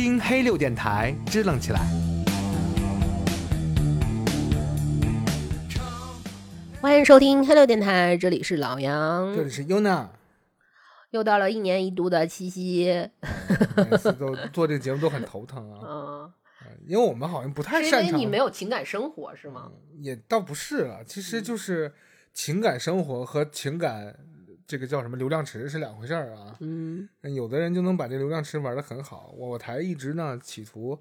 听黑六电台，支棱起来。欢迎收听黑六电台，这里是老杨，这里是 Yuna，又到了一年一度的七夕，每次都做这个节目都很头疼啊，嗯，因为我们好像不太擅长，为你没有情感生活是吗？也倒不是啊，其实就是情感生活和情感这个叫什么流量池是两回事儿啊。嗯，有的人就能把这流量池玩得很好，我台一直呢企图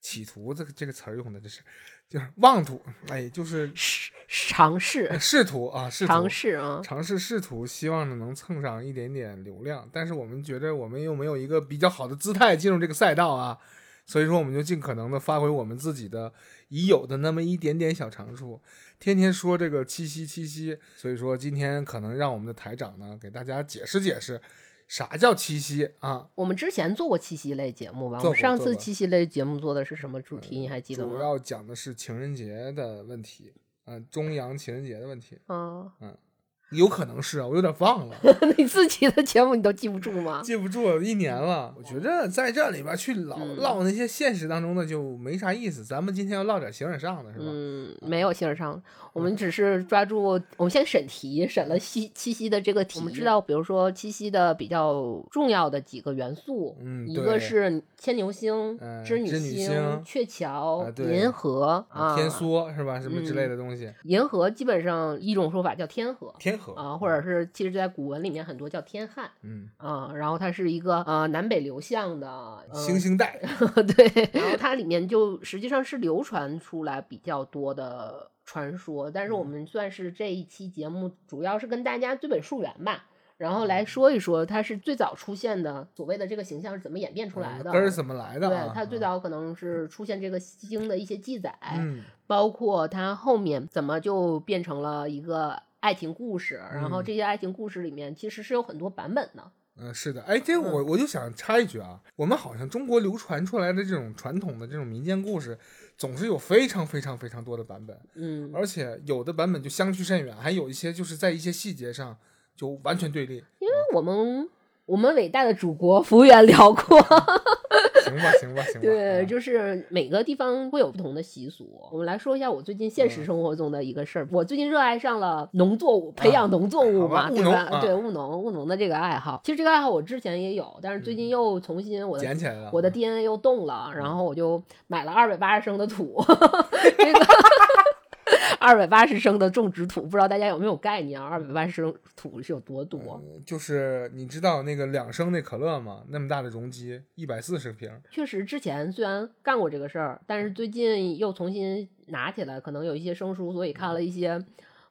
企图这个这个词儿用的这是就是妄图，哎，就是试尝试试图啊，试图尝试啊，尝试试图，希望呢能蹭上一点点流量，但是我们觉得我们又没有一个比较好的姿态进入这个赛道啊，所以说我们就尽可能的发挥我们自己的已有的那么一点点小长处，天天说这个七夕七夕，所以说今天可能让我们的台长呢给大家解释解释啥叫七夕啊，我们之前做过七夕类节目吧？我们上次七夕类节目做的是什么主题？你还记得吗？主要讲的是情人节的问题，嗯、中洋情人节的问题，嗯，有可能是啊，我有点忘了。你自己的节目你都记不住吗？记不住，一年了。我觉着在这里边去唠嗯唠那些现实当中的就没啥意思。咱们今天要唠点形而上的，是吧？嗯，没有形而上，我们只是抓住，我们先审题，审了七七夕的这个题。我们知道，比如说七夕的比较重要的几个元素，一嗯一个是牵牛星、嗯织女星鹊桥、银河啊，天梭是吧？什么之类嗯的东西。银河基本上一种说法叫天河天河啊，或者是其实在古文里面很多叫天汉嗯，啊，然后它是一个呃南北流向的呃星星带，对，然后它里面就实际上是流传出来比较多的传说，但是我们算是这一期节目主要是跟大家追本溯源吧，然后来说一说它是最早出现的所谓的这个形象是怎么演变出来的，根是怎么来的对啊？，它最早可能是出现这个星的一些记载，嗯，包括它后面怎么就变成了一个爱情故事，然后嗯这些爱情故事里面其实是有很多版本的。嗯，是的，哎，这我我就想插一句啊，我们好像中国流传出来的这种传统的这种民间故事，总是有非常非常非常多的版本，嗯，而且有的版本就相去甚远，还有一些就是在一些细节上就完全对立。因为我们我们伟大的祖国幅员辽阔。行吧，行吧，行吧。对，啊就是每个地方会有不同的习俗。我们来说一下我最近现嗯实生活中的一个事儿。我最近热爱上了农作物，培养农作物嘛，对吧？对，务农，务农的这个爱好。其实这个爱好我之前也有，但是最近又重新我捡起来了。我的 DNA 又动了，然后我就买了二百八十升的土，这个二百八十升的种植土，不知道大家有没有概念啊？二百八十升土是有多多？嗯就是你知道那个两升那可乐吗？那么大的容积，一百四十瓶。确实，之前虽然干过这个事儿，但是最近又重新拿起来，可能有一些生疏，所以看了一些。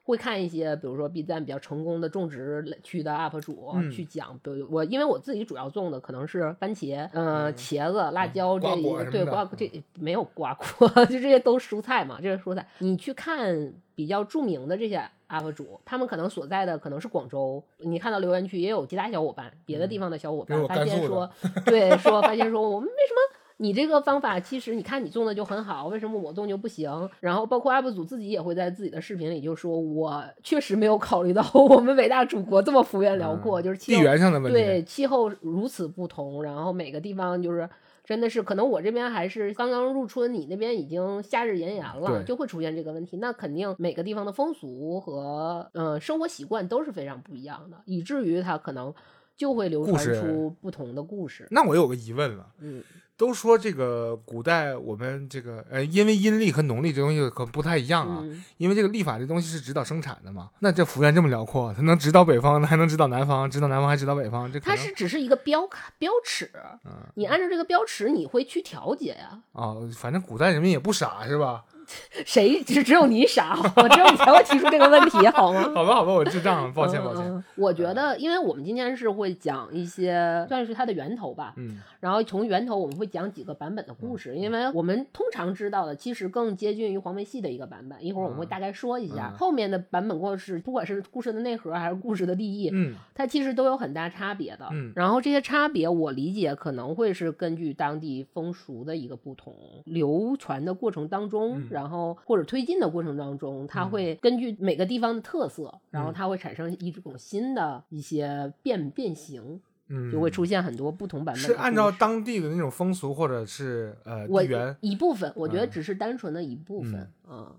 会看一些，比如说 B 站比较成功的种植区的 UP 主、嗯去讲，比如我因为我自己主要种的可能是番茄、呃嗯茄子、辣椒这瓜一对瓜这没有瓜果，就这些都蔬菜嘛，这是蔬菜。你去看比较著名的这些 UP 主，他们可能所在的可能是广州，你看到留言区也有其他小伙伴，别的地方的小伙伴发现说，对，说发现说我们为什么？你这个方法其实你看你种的就很好，为什么我种就不行？然后包括 UP 主自己也会在自己的视频里就说，我确实没有考虑到 我们伟大祖国这么幅员辽阔，就是气地候缘上的问题。对气候如此不同，然后每个地方就是真的是，可能我这边还是刚刚入春，你那边已经夏日炎炎了，就会出现这个问题。那肯定每个地方的风俗和呃生活习惯都是非常不一样的，以至于它可能就会流传出不同的故事。那我有个疑问了，嗯，都说这个古代我们这个呃，因为阴历和农历这东西可不太一样啊，嗯因为这个历法这东西是指导生产的嘛。那这幅员这么辽阔，它能指导北方，还能指导南方，指导南方还指导北方，这它是只是一个标卡标尺，嗯你按照这个标尺，你会去调节呀。哦，反正古代人民也不傻是吧？谁只只有你傻，我只有你才会提出这个问题，好吗？好吧，好吧，我智障，抱歉，抱歉。嗯。嗯我觉得，因为我们今天是会讲一些算是它的源头吧，嗯然后从源头我们会讲几个版本的故事，因为我们通常知道的其实更接近于黄梅戏的一个版本，一会儿我们会大概说一下、嗯后面的版本故事，不管是故事的内核还是故事的立意，嗯它其实都有很大差别的。嗯然后这些差别，我理解可能会是根据当地风俗的一个不同，流传的过程当中，嗯然后或者推进的过程当中，它会根据每个地方的特色，然后它会产生一种新的一些变变形。嗯，就会。出现很多不同版本是按照当地的那种风俗或者是呃我地缘一部分，我觉得嗯。只是单纯的一部分，嗯，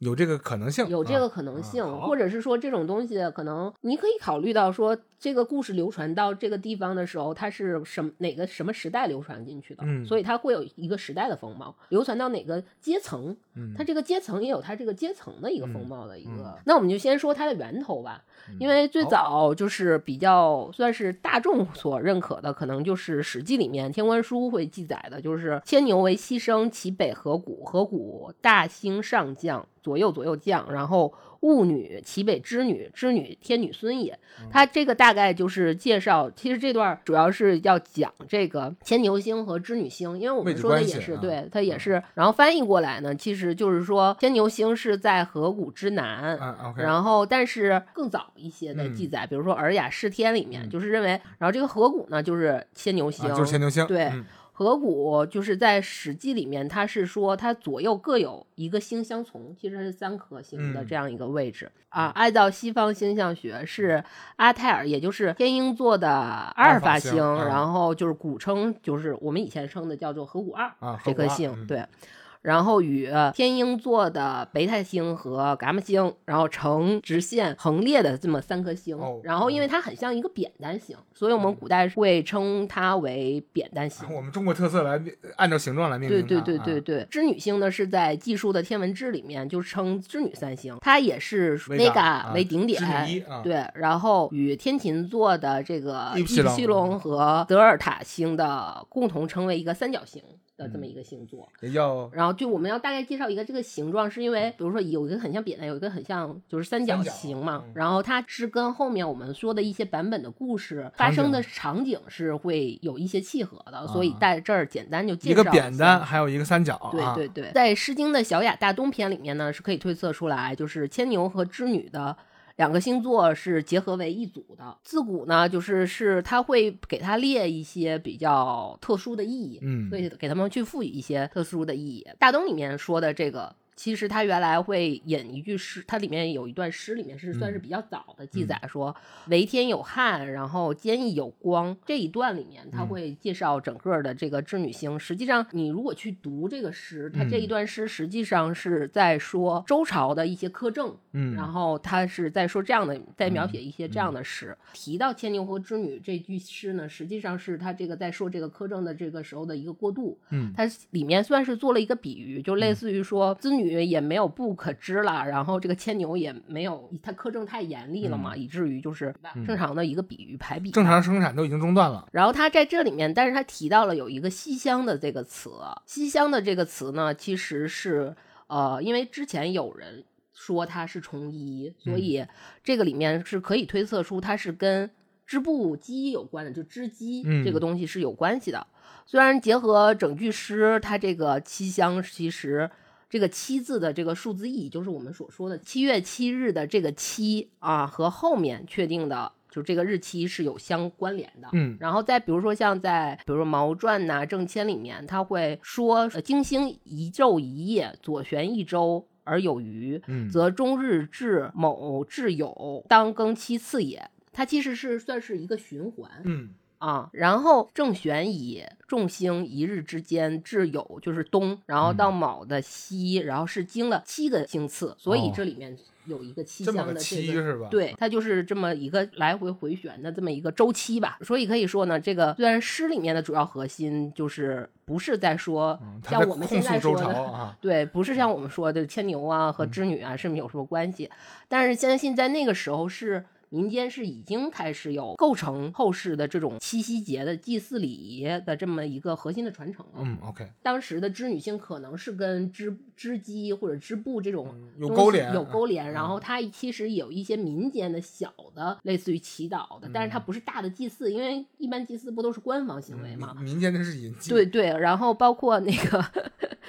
有这个可能性，啊有这个可能啊性，好或者是说这种东西可能你可以考虑到说，这个故事流传到这个地方的时候，它是什么哪个什么时代流传进去的，嗯。所以它会有一个时代的风貌，流传到哪个阶层，嗯它这个阶层也有它这个阶层的一个风嗯貌的一个。嗯那我们就先说它的源头吧，嗯因为最早就是比较算是大众所认可的，可能就是《史记》里面天官书会记载的，就是牵牛为牺牲，其北河谷，河谷大兴上将，左右左右将，然后戊女，其北织女，织女天女孙也。嗯。它这个大概就是介绍，其实这段主要是要讲这个牵牛星和织女星，因为我们说的也是对，它也是，然后翻译过来呢，其实就是说牵牛星是在河谷之南，然后，但是更早一些的嗯。记载，比如说《尔雅释天》里面，嗯。就是认为，然后这个河谷呢，就是牵牛星，啊就是牵牛星，对嗯河谷就是在《史记》里面，它是说它左右各有一个星相从，其实是三颗星的嗯这样一个位置、啊。按照西方星象学，是阿泰尔，也就是天鹰座的阿尔法星，然后就是古称，就是我们以前称的叫做河谷二啊，这颗星，嗯对。然后与呃天鹰座的贝塔星和伽马星，然后呈直线横列的这么三颗星。哦然后因为它很像一个扁担形，所以我们古代会称它为扁担形。我们中国特色来按照形状来命名它，对对对对啊，对，织女星呢是在技术的天文志里面就称织女三星，它也是维 Vega 啊为顶点，对，然后与天琴座的这个伊西隆西隆和德尔塔星的共同称为一个三角形的这么嗯一个星座。也叫然后就我们要大概介绍一个这个形状，是因为比如说有一个很像扁担，有一个很像就是三角形嘛。嗯然后它是跟后面我们说的一些版本的故事发生的场景是会有一些契合的，所以啊在这儿简单就介绍一绍个扁担，还有一个三角，啊对对对，在《诗经》的小雅大东篇里面呢，是可以推测出来，就是牵牛和织女的两个星座是结合为一组的。自古呢，就是是他会给他列一些比较特殊的意义，嗯所以给他们去赋予一些特殊的意义。大东里面说的这个。其实他原来会引一句诗，它里面有一段诗，里面是算是嗯。比较早的记载，说“为天有汉，然后坚毅有光”这一段里面，它嗯。会介绍整个的这个织女星。实际上，你如果去读这个诗，它这一嗯。段诗实际上是在说周朝的一些苛政，嗯，然后他是在说这样的，在描写一些这样嗯。的诗。提到牵牛和织女这句诗呢，实际上是他这个在说这个苛政的这个时候的一个过渡。嗯。它里面算是做了一个比喻，就类似于说织女也没有不可知了，然后这个牵牛也没有，它苛政太严厉了嘛，以至于就是嗯正常的一个比喻排比。正常生产都已经中断了，然后他在这里面，但是他提到了有一个西厢的这个词，西厢的这个词呢，其实是呃，因为之前有人说它是虫衣，所嗯以这个里面是可以推测出它是跟织布机有关的，就织机嗯这个东西是有关系的。虽然结合整句诗，它这个七香其实。这个七字的这个数字意义，就是我们所说的七月七日的这个七啊，和后面确定的就这个日期是有相关联的。嗯然后再比如说像在比如说《毛传》呐、《正签》里面，他会说呃金星一昼一夜，左旋一周而有余，嗯则终日至某至酉，当更七次也。它其实是算是一个循环，嗯啊，然后正玄以众星一日之间至酉就是东，然后到卯的西，然后是经了七个星次，所以哦这里面有一个七的这个。七是吧？对，它就是这么一个来回回旋的这么一个周期吧，所以可以说呢，这个虽然诗里面的主要核心就是不是在说像我们现在说的，对，不是像我们说的牵牛啊和织女啊是没有什么关系，但是相信在那个时候是民间是已经开始有构成后世的这种七夕节的祭祀礼仪的这么一个核心的传承了。嗯，OK，当时的织女星可能是跟织织机或者织布这种有勾连有勾连，嗯然后它其实有一些民间的小的类似于祈祷的，但是它不是大的祭祀，因为一般祭祀不都是官方行为嘛。民民间的是隐疾，对对，然后包括那个，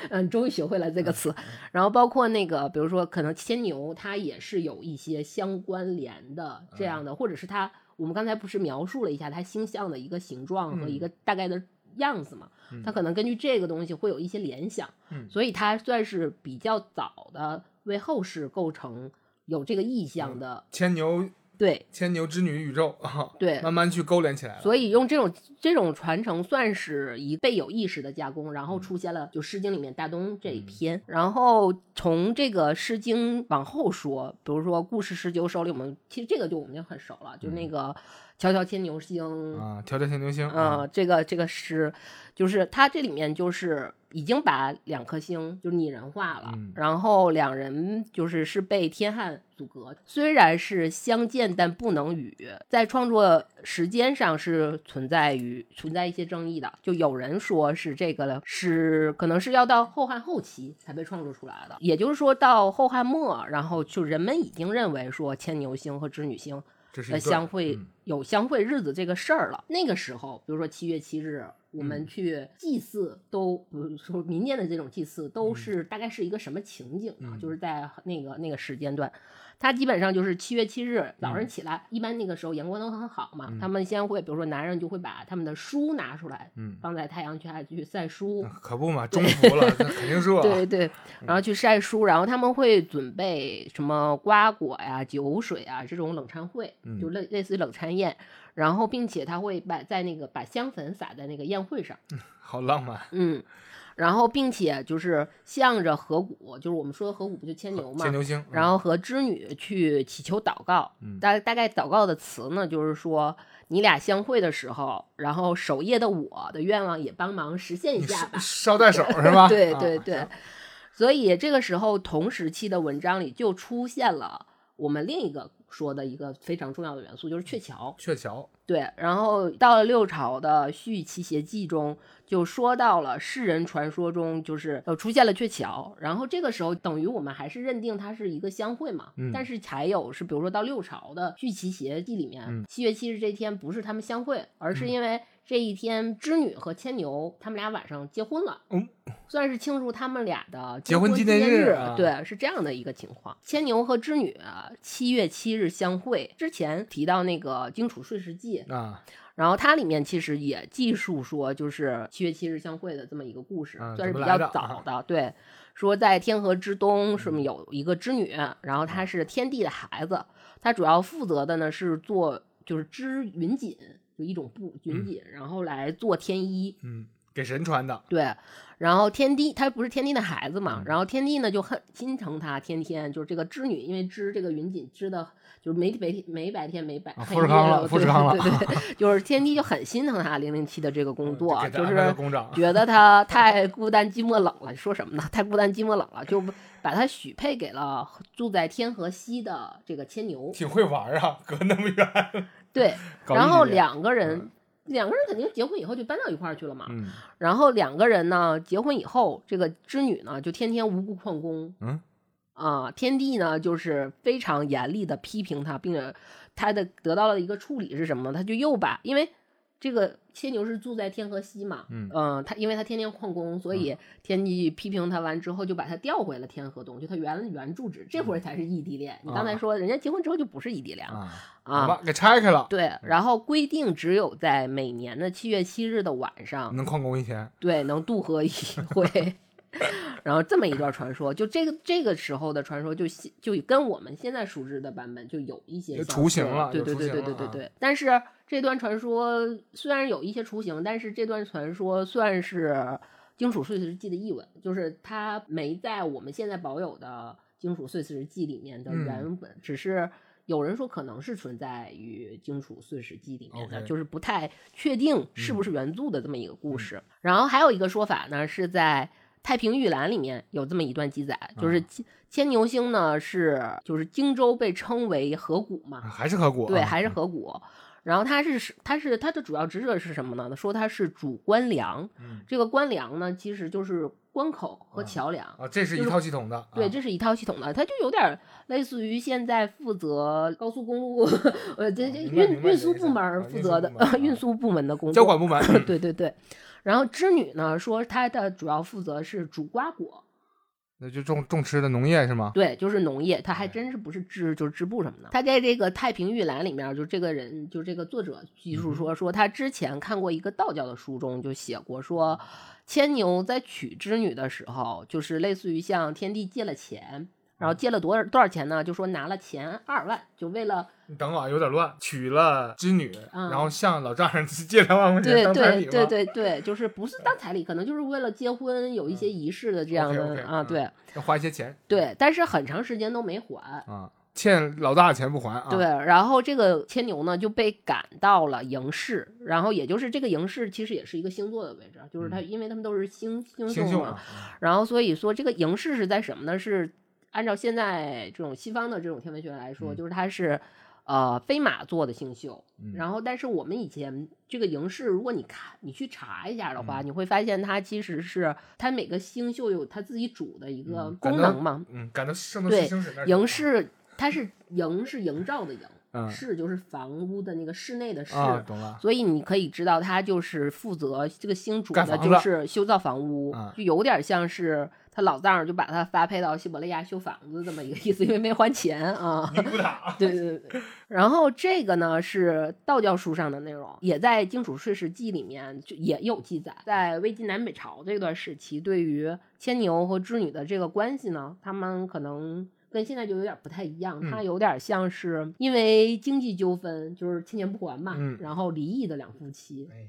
嗯，终于学会了这个词。然后包括那个，比如说可能牵牛，它也是有一些相关联的这样的，或者是它，我们刚才不是描述了一下它星象的一个形状和一个大概的样子嘛？他可能根据这个东西会有一些联想，嗯所以它算是比较早的为后世构成有这个意象的。牵牛对牵牛织女宇宙啊，对，慢慢去勾连起来了。所以用这种这种传承算是一被有意识的加工，然后嗯出现了就《诗经》里面大东这一篇。然后从这个《诗经》往后说，比如说《故事十九首》里，我们其实这个就我们就很熟了，就那个“迢迢牵牛星”嗯啊，迢迢牵牛星啊，这个这个诗，就是它这里面就是已经把两颗星就拟人化了，嗯然后两人就是是被天汉阻隔，虽然是相见但不能语，在创作时间上是存在于存在一些争议的，就有人说是这个了，是可能是要到后汉后期才被创作出来的，也就是说到后汉末，然后就人们已经认为说牵牛星和织女星呃，这是相会嗯。有相会日子这个事儿了。那个时候，比如说七月七日，我们嗯。去祭祀，都比如说民间的这种祭祀，都嗯。是大概是一个什么情景呢？嗯。就是在那个那个时间段，它基本上就是七月七日早上嗯。起来，一般那个时候阳光都很好嘛，嗯。他们先会，比如说男人就会把他们的书拿出来，嗯，放在太阳下去晒书。可不嘛，中伏了，那肯定热。对对，然后去晒书，然后他们会准备什么瓜果呀、酒水啊这种冷餐会，就类类似于冷餐宴，然后并且他会把在那个把香粉撒在那个宴会上，好浪漫，嗯，然后并且就是向着河谷，就是我们说的河谷不就牵牛嘛牵，牛星。然后和织女去祈求祷告，嗯大大概祷告的词呢，就是说你俩相会的时候，然后守夜的我的愿望也帮忙实现一下吧。捎带手是吧？对啊对对，所以这个时候同时期的文章里就出现了我们另一个说的一个非常重要的元素，就是鹊桥。鹊桥，对，然后到了六朝的《续齐谐记》中，就说到了世人传说中就是呃出现了鹊桥，然后这个时候等于我们还是认定它是一个相会嘛，嗯但是还有是比如说到六朝的《续齐谐记》里面，嗯七月七日这天不是他们相会，而是因为这一天织女和牵牛他们俩晚上结婚了，嗯算是庆祝他们俩的结婚纪念念日啊对，是这样的一个情况。牵牛和织女啊七月七日相会，之前提到那个《荆楚岁时记》，啊，然后它里面其实也记述说，就是七月七日相会的这么一个故事，嗯算是比较早的。对，说在天河之东，什么有一个织女，然后她是天帝的孩子，她主要负责的呢是做就是织云锦，就一种布云锦，然后来做天衣。嗯，给神穿的，对，然后天帝他不是天帝的孩子嘛，嗯然后天帝呢就很心疼他，天天就是这个织女，因为织这个云锦织的就是没没没白天没白富士康了了，富士康了对对对，就是天帝就很心疼他零零七的这个工作，就是，觉得他太孤单寂寞冷了，说什么呢？太孤单寂寞冷了，就把他许配给了住在天河西的这个牵牛。挺会玩啊，隔那么远。对，然后两个人，两个人肯定结婚以后就搬到一块儿去了嘛。嗯然后两个人呢，结婚以后，这个织女呢就天天无故旷工嗯啊、天帝呢就是非常严厉的批评他，并且他的得到了一个处理是什么呢？他就又把因为这个牵牛是住在天河西嘛，嗯呃他因为他天天旷工，所以天帝批评他完之后，就把他调回了天河东，就他原原住址，这会儿才是异地恋。你刚才啊说人家结婚之后就不是异地恋了啊，给拆开了，对，然后规定只有在每年的七月七日的晚上，能旷工一天。对，能渡河一 回。然后这么一段传说，就这个这个时候的传说就，现就跟我们现在熟知的版本就有一些雏形了对对对对对对对。但是这段传说虽然有一些雏形，但是这段传说算是《荆楚碎石记》的译文，就是它没在我们现在保有的《荆楚碎石记》里面的嗯原本，只是。有人说可能是存在于《荆楚碎石记》里面的就是不太确定是不是原著的这么一个故事。然后还有一个说法呢，是在《太平御览》里面有这么一段记载，就是牵牵牛星呢是就是荆州被称为河谷嘛，还是河谷啊？对，还是河谷。然后他是他是他的主要职责是什么呢？说他是主官粮，嗯这个官粮呢其实就是关口和啊桥梁。啊，这是一套系统的。对，啊这是一套系统的，它就有点儿类似于现在负责高速公路，呃，这这运运输部门负责的 运输部门的工作。交管部门。对对对。然后织女呢说她的主要负责是煮瓜果，那就种种吃的农业是吗？对，就是农业，他还真是不是织就是织布什么的。他在这个《太平御览》里面，就这个人就这个作者记述说，说他之前看过一个道教的书中就写过说，牵牛在娶织女的时候，就是类似于向天地借了钱。然后借了多少多少钱呢？就说拿了钱二万，就为了你等会儿有点乱，娶了织女，嗯然后向老丈人 借两万块钱对当彩礼吗对对对对，就是不是当彩礼，可能就是为了结婚有一些仪式的这样的啊，嗯对要花一些钱对，但是很长时间都没还。啊，欠老大的钱不还啊？对，然后这个牵牛呢就被赶到了营市，然后也就是这个营市其实也是一个星座的位置，就是他，因为他们都是星星宿嘛，星然后所以说这个营市是在什么呢？是按照现在这种西方的这种天文学来说，嗯就是它是呃飞马座的星宿。嗯然后但是我们以前这个营市，如果你看你去查一下的嗯话，你会发现它其实是它每个星宿有它自己主的一个功能嘛。嗯，赶到圣斗对士星矢那儿去了营市它是营是营造的营，嗯室就是房屋的那个室内的室。啊，懂了，所以你可以知道，它就是负责这个星主的，就是修造房屋，啊就有点像是他老丈人就把他发配到西伯利亚修房子这么一个意思，因为没还钱啊。尼古塔，对对对，然后这个呢是道教书上的内容，也在《荆楚岁时记》里面就也有记载。在魏晋南北朝这段时期，对于牵牛和织女的这个关系呢，他们可能跟现在就有点不太一样，它嗯有点像是因为经济纠纷，就是欠钱不还嘛，嗯然后离异的两夫妻，哎呀，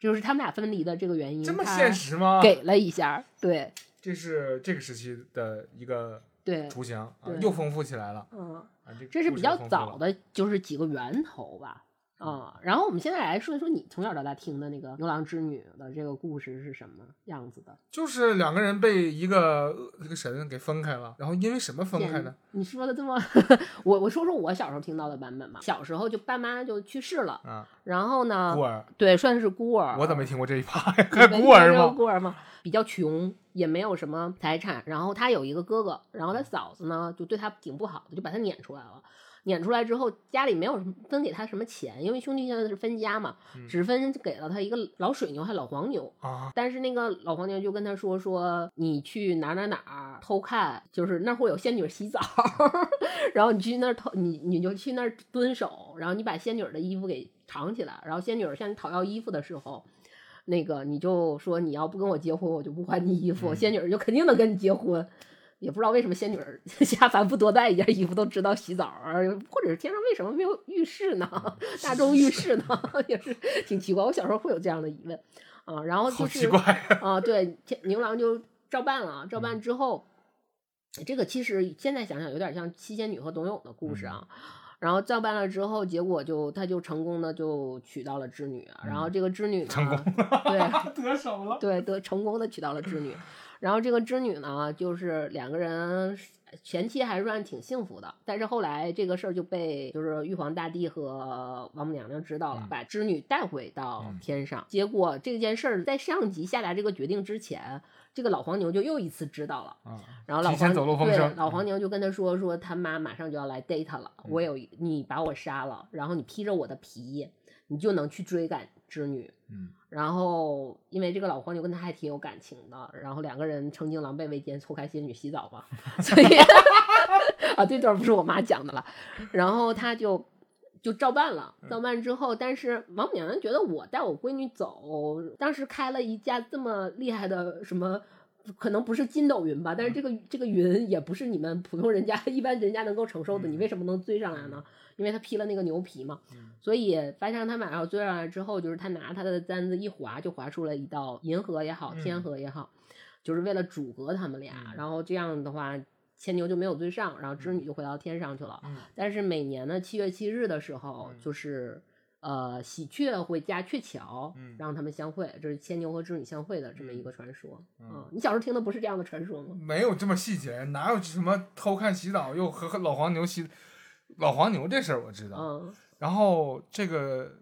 就是他们俩分离的这个原因，这么现实吗？给了一下，对这是这个时期的一个对，雏形啊，又丰富起来了嗯。啊！这这是比较早的，就是几个源头吧。啊、然后我们现在来说一说你从小到大听的那个牛郎织女的这个故事是什么样子的？就是两个人被一个恶一个神给分开了，然后因为什么分开呢？你说的这么，我我说说我小时候听到的版本吧。小时候就爸妈就去世了，啊，然后呢孤，儿，对，算是孤儿。我怎么没听过这一趴？孤儿吗？孤儿吗？比较穷，也没有什么财产。然后他有一个哥哥，然后他嫂子呢就对他挺不好的，就把他撵出来了。撵出来之后，家里没有分给他什么钱，因为兄弟现在是分家嘛，嗯只分给了他一个老水牛还老黄牛。啊，但是那个老黄牛就跟他说说，你去哪儿哪儿哪儿偷看，就是那儿会有仙女洗澡，然后你去那儿偷，你你就去那儿蹲守，然后你把仙女的衣服给藏起来，然后仙女向你讨要衣服的时候，那个你就说你要不跟我结婚，我就不还你衣服，嗯仙女就肯定能跟你结婚。也不知道为什么仙女儿 下凡不多带一件衣服都知道洗澡啊，或者是天上为什么没有浴室呢？大众浴室呢？也是挺奇怪。我小时候会有这样的疑问啊，然后就是啊，对，天牛郎就照办了，照办之后，这个其实现在想想有点像七仙女和董永的故事啊。然后照办了之后，结果就他就成功的就娶到了织女，然后这个织女呢，成功对 得手了。对得成功的娶到了织女，然后这个织女呢，就是两个人前期还算挺幸福的，但是后来这个事儿就被就是玉皇大帝和王母娘娘知道了，嗯把织女带回到嗯天上。结果这件事儿在上级下达这个决定之前，这个老黄牛就又一次知道了。嗯，然后老黄对走风声老黄牛就跟他说说他妈马上就要来逮他了，嗯我有你把我杀了，然后你披着我的皮，你就能去追赶织女。嗯，然后因为这个老黄牛跟他还挺有感情的，然后两个人曾经狼狈为奸，错开仙女洗澡嘛，所以啊这段不是我妈讲的了，然后他就。就照办了，照办之后，但是王母娘娘觉得我带我闺女走，当时开了一家这么厉害的什么，可能不是筋斗云吧，但是这个这个云也不是你们普通人家 一般人家能够承受的，你为什么能追上来呢？因为他披了那个牛皮嘛，所以发现他马上追上来之后，就是他拿他的簪子一划，就划出了一道银河也好，天河也好，就是为了阻隔他们俩。嗯。然后这样的话，牵牛就没有追上，然后织女就回到天上去了。嗯。但是每年的，七月七日的时候，嗯。就是呃喜鹊会架鹊桥，嗯让他们相会，这是牵牛和织女相会的这么一个传说。嗯啊你小时候听的不是这样的传说吗？没有这么细节，哪有什么偷看洗澡又和和老黄牛洗？老黄牛这事儿我知道，嗯然后这个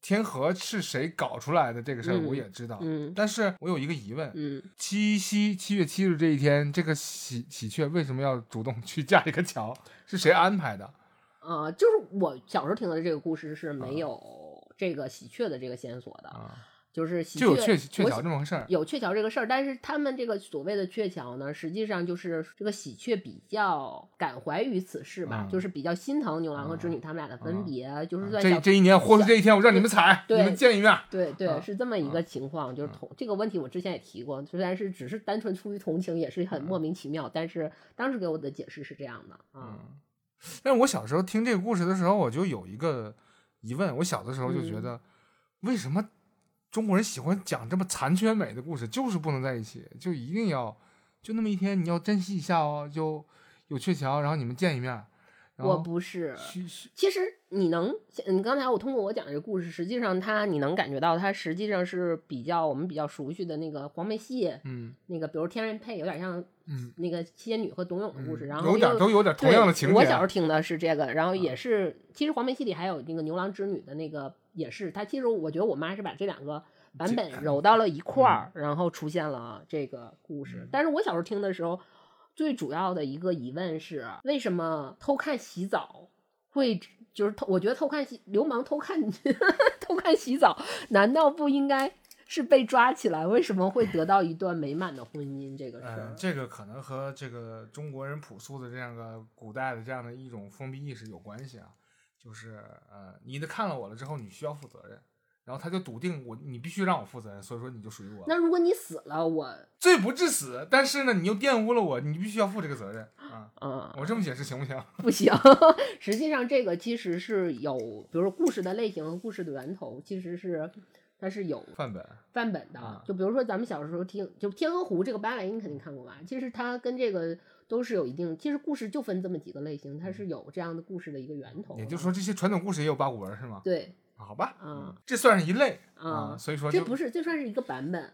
天河是谁搞出来的这个事儿嗯我也知道，嗯但是我有一个疑问，嗯，七夕七月七日这一天，这个喜喜鹊为什么要主动去架一个桥？是谁安排的？呃，就是我小时候听到的这个故事是没有这个喜鹊的这个线索的。啊，就是喜就有鹊桥这么回事儿。有鹊桥这个事儿，但是他们这个所谓的鹊桥呢，实际上就是这个喜鹊比较感怀于此事吧，嗯就是比较心疼牛郎和织女他们俩的分别，就是在小这这一年豁出这一天，我让你们踩，对你们见一面。对对，啊是这么一个情况，就是同这个问题我之前也提过，虽然是只是单纯出于同情，也是很莫名其妙，但是当时给我的解释是这样的啊，嗯，但是我小时候听这个故事的时候，我就有一个疑问，我小的时候就觉嗯得，为什么中国人喜欢讲这么残缺美的故事，就是不能在一起，就一定要就那么一天，你要珍惜一下哦，就有鹊桥，然后你们见一面。然我不是。其实你能，你刚才我通过我讲这个故事，实际上它你能感觉到它实际上是比较我们比较熟悉的那个黄梅戏，嗯那个比如天然配有点像嗯，那个七仙女和董永的故事，然后有点又都有点同样的情节。我小时候听的是这个，然后啊也是，其实黄梅戏里还有那个牛郎织女的那个也是，它其实我觉得我妈是把这两个版本揉到了一块儿，然后出现了这个故事嗯。但是我小时候听的时候，最主要的一个疑问是，为什么偷看洗澡会就是偷？我觉得偷看洗流氓偷看 偷看洗澡，难道不应该是被抓起来？为什么会得到一段美满的婚姻？这个事嗯儿，，这个可能和这个中国人朴素的这样个古代的这样的一种封闭意识有关系啊。就是呃，你的看了我了之后，你需要负责任，然后他就笃定我，你必须让我负责任，所以说你就属于我。那如果你死了，我 罪不至死，但是呢，你又玷污了我，你必须要负这个责任啊。嗯。我这么解释行不行？不行，实际上这个其实是有，比如说故事的类型和故事的源头，其实是它是有范本，范本的。啊就比如说咱们小时候听，就《天鹅湖》这个芭蕾，你肯定看过吧？其实它跟这个都是有一定，其实故事就分这么几个类型，它是有这样的故事的一个源头。也就是说这些传统故事也有八股文是吗？对，啊好吧，嗯这算是一类啊啊，所以说这不是，这算是一个版本。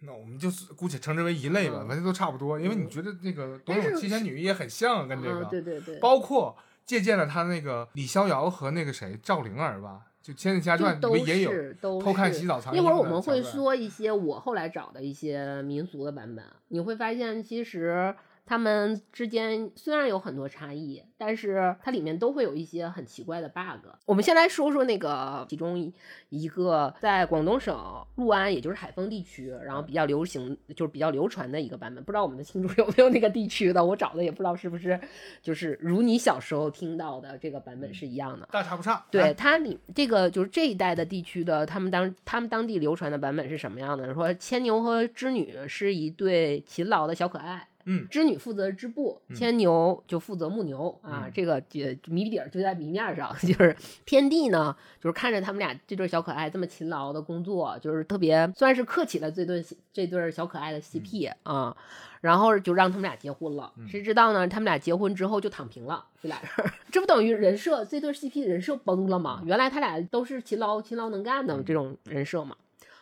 那我们就是姑且称之为一类吧，嗯反正都差不多。因为你嗯觉得那个董永七仙女也很像，跟这啊，个，对对对，包括借鉴了他那个李逍遥和那个谁赵灵儿吧，就《千里家传》都面也有是都偷看是洗澡藏一会儿我们会说一些我后来找的一些民俗的版本，你会发现其实他们之间虽然有很多差异，但是它里面都会有一些很奇怪的 bug。我们先来说说那个其中一一个在广东省六安，也就是海丰地区，然后比较流行，就是比较流传的一个版本。不知道我们的听众 有没有那个地区的？我找的也不知道是不是就是如你小时候听到的这个版本是一样的。大差不差。对，它里这个就是这一代的地区的，他们当他们当地流传的版本是什么样的？说牵牛和织女是一对勤劳的小可爱，嗯，织女负责织布，牵牛就负责牧牛啊。嗯这个也谜底儿就在谜面上，就是天帝呢，就是看着他们俩这对小可爱这么勤劳的工作，就是特别算是客气了这对这对小可爱的 CP、啊。然后就让他们俩结婚了，嗯谁知道呢？他们俩结婚之后就躺平了，这俩人，这不等于人设这对 CP 人设崩了吗？原来他俩都是勤劳勤劳能干的这种人设嘛，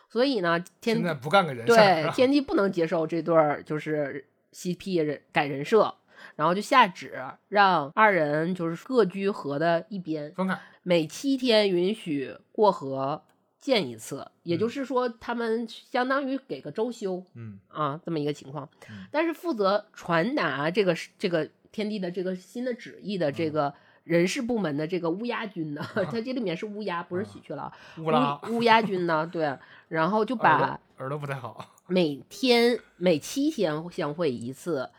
所以呢，天现在不干个人事儿是吧对天帝不能接受这对儿就是 CP 人改人设，然后就下旨让二人就是各居河的一边，分开，每七天允许过河见一次，也就是说他们相当于给个周休嗯啊这么一个情况嗯。但是负责传达这个这个天地的这个新的旨意的这个。人事部门的这个乌鸦军呢，它这里面是乌鸦，不是喜鹊了。乌拉乌乌鸦军呢，对，然后就耳把朵耳朵不太好，每天每七天相会一次，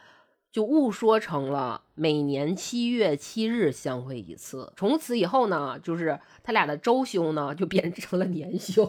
就误说成了每年七月七日相会一次。从此以后呢，就是他俩的周休呢就变成了年休。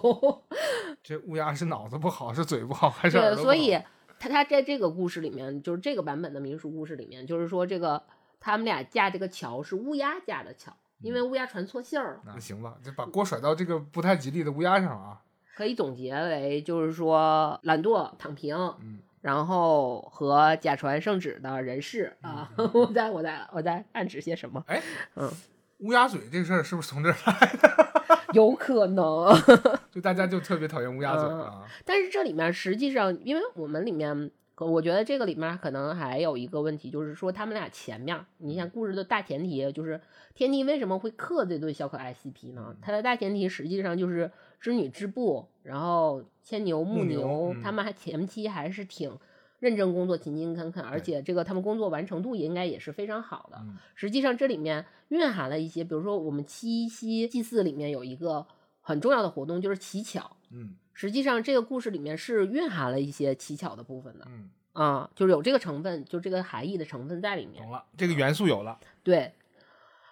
这乌鸦是脑子不好，是嘴不好，还是所以他他在这个故事里面，就是这个版本的民俗故事里面，就是说这个他们俩架这个桥是乌鸦架的桥，因为乌鸦传错信儿了。那行吧，就把锅甩到这个不太吉利的乌鸦上了啊。可以总结为就是说懒惰、躺平，嗯然后和假传圣旨的人士啊，我在我在我在暗指些什么？哎，嗯，乌鸦嘴这个事儿是不是从这儿来的？有可能，就大家就特别讨厌乌鸦嘴嗯啊。但是这里面实际上，因为我们里面，可我觉得这个里面可能还有一个问题，就是说他们俩前面，你像故事的大前提就是天帝为什么会克这对小可爱 CP 呢？他的大前提实际上就是织女织布，然后牵牛牧牧牛嗯他们还前期还是挺。认真工作，勤勤恳恳，而且这个他们工作完成度应该也是非常好的。嗯实际上这里面蕴含了一些，比如说我们七夕祭祀里面有一个很重要的活动，就是乞巧。嗯实际上这个故事里面是蕴含了一些乞巧的部分的嗯，啊，就是有这个成分，就这个含义的成分在里面懂。了，这个元素有了。对，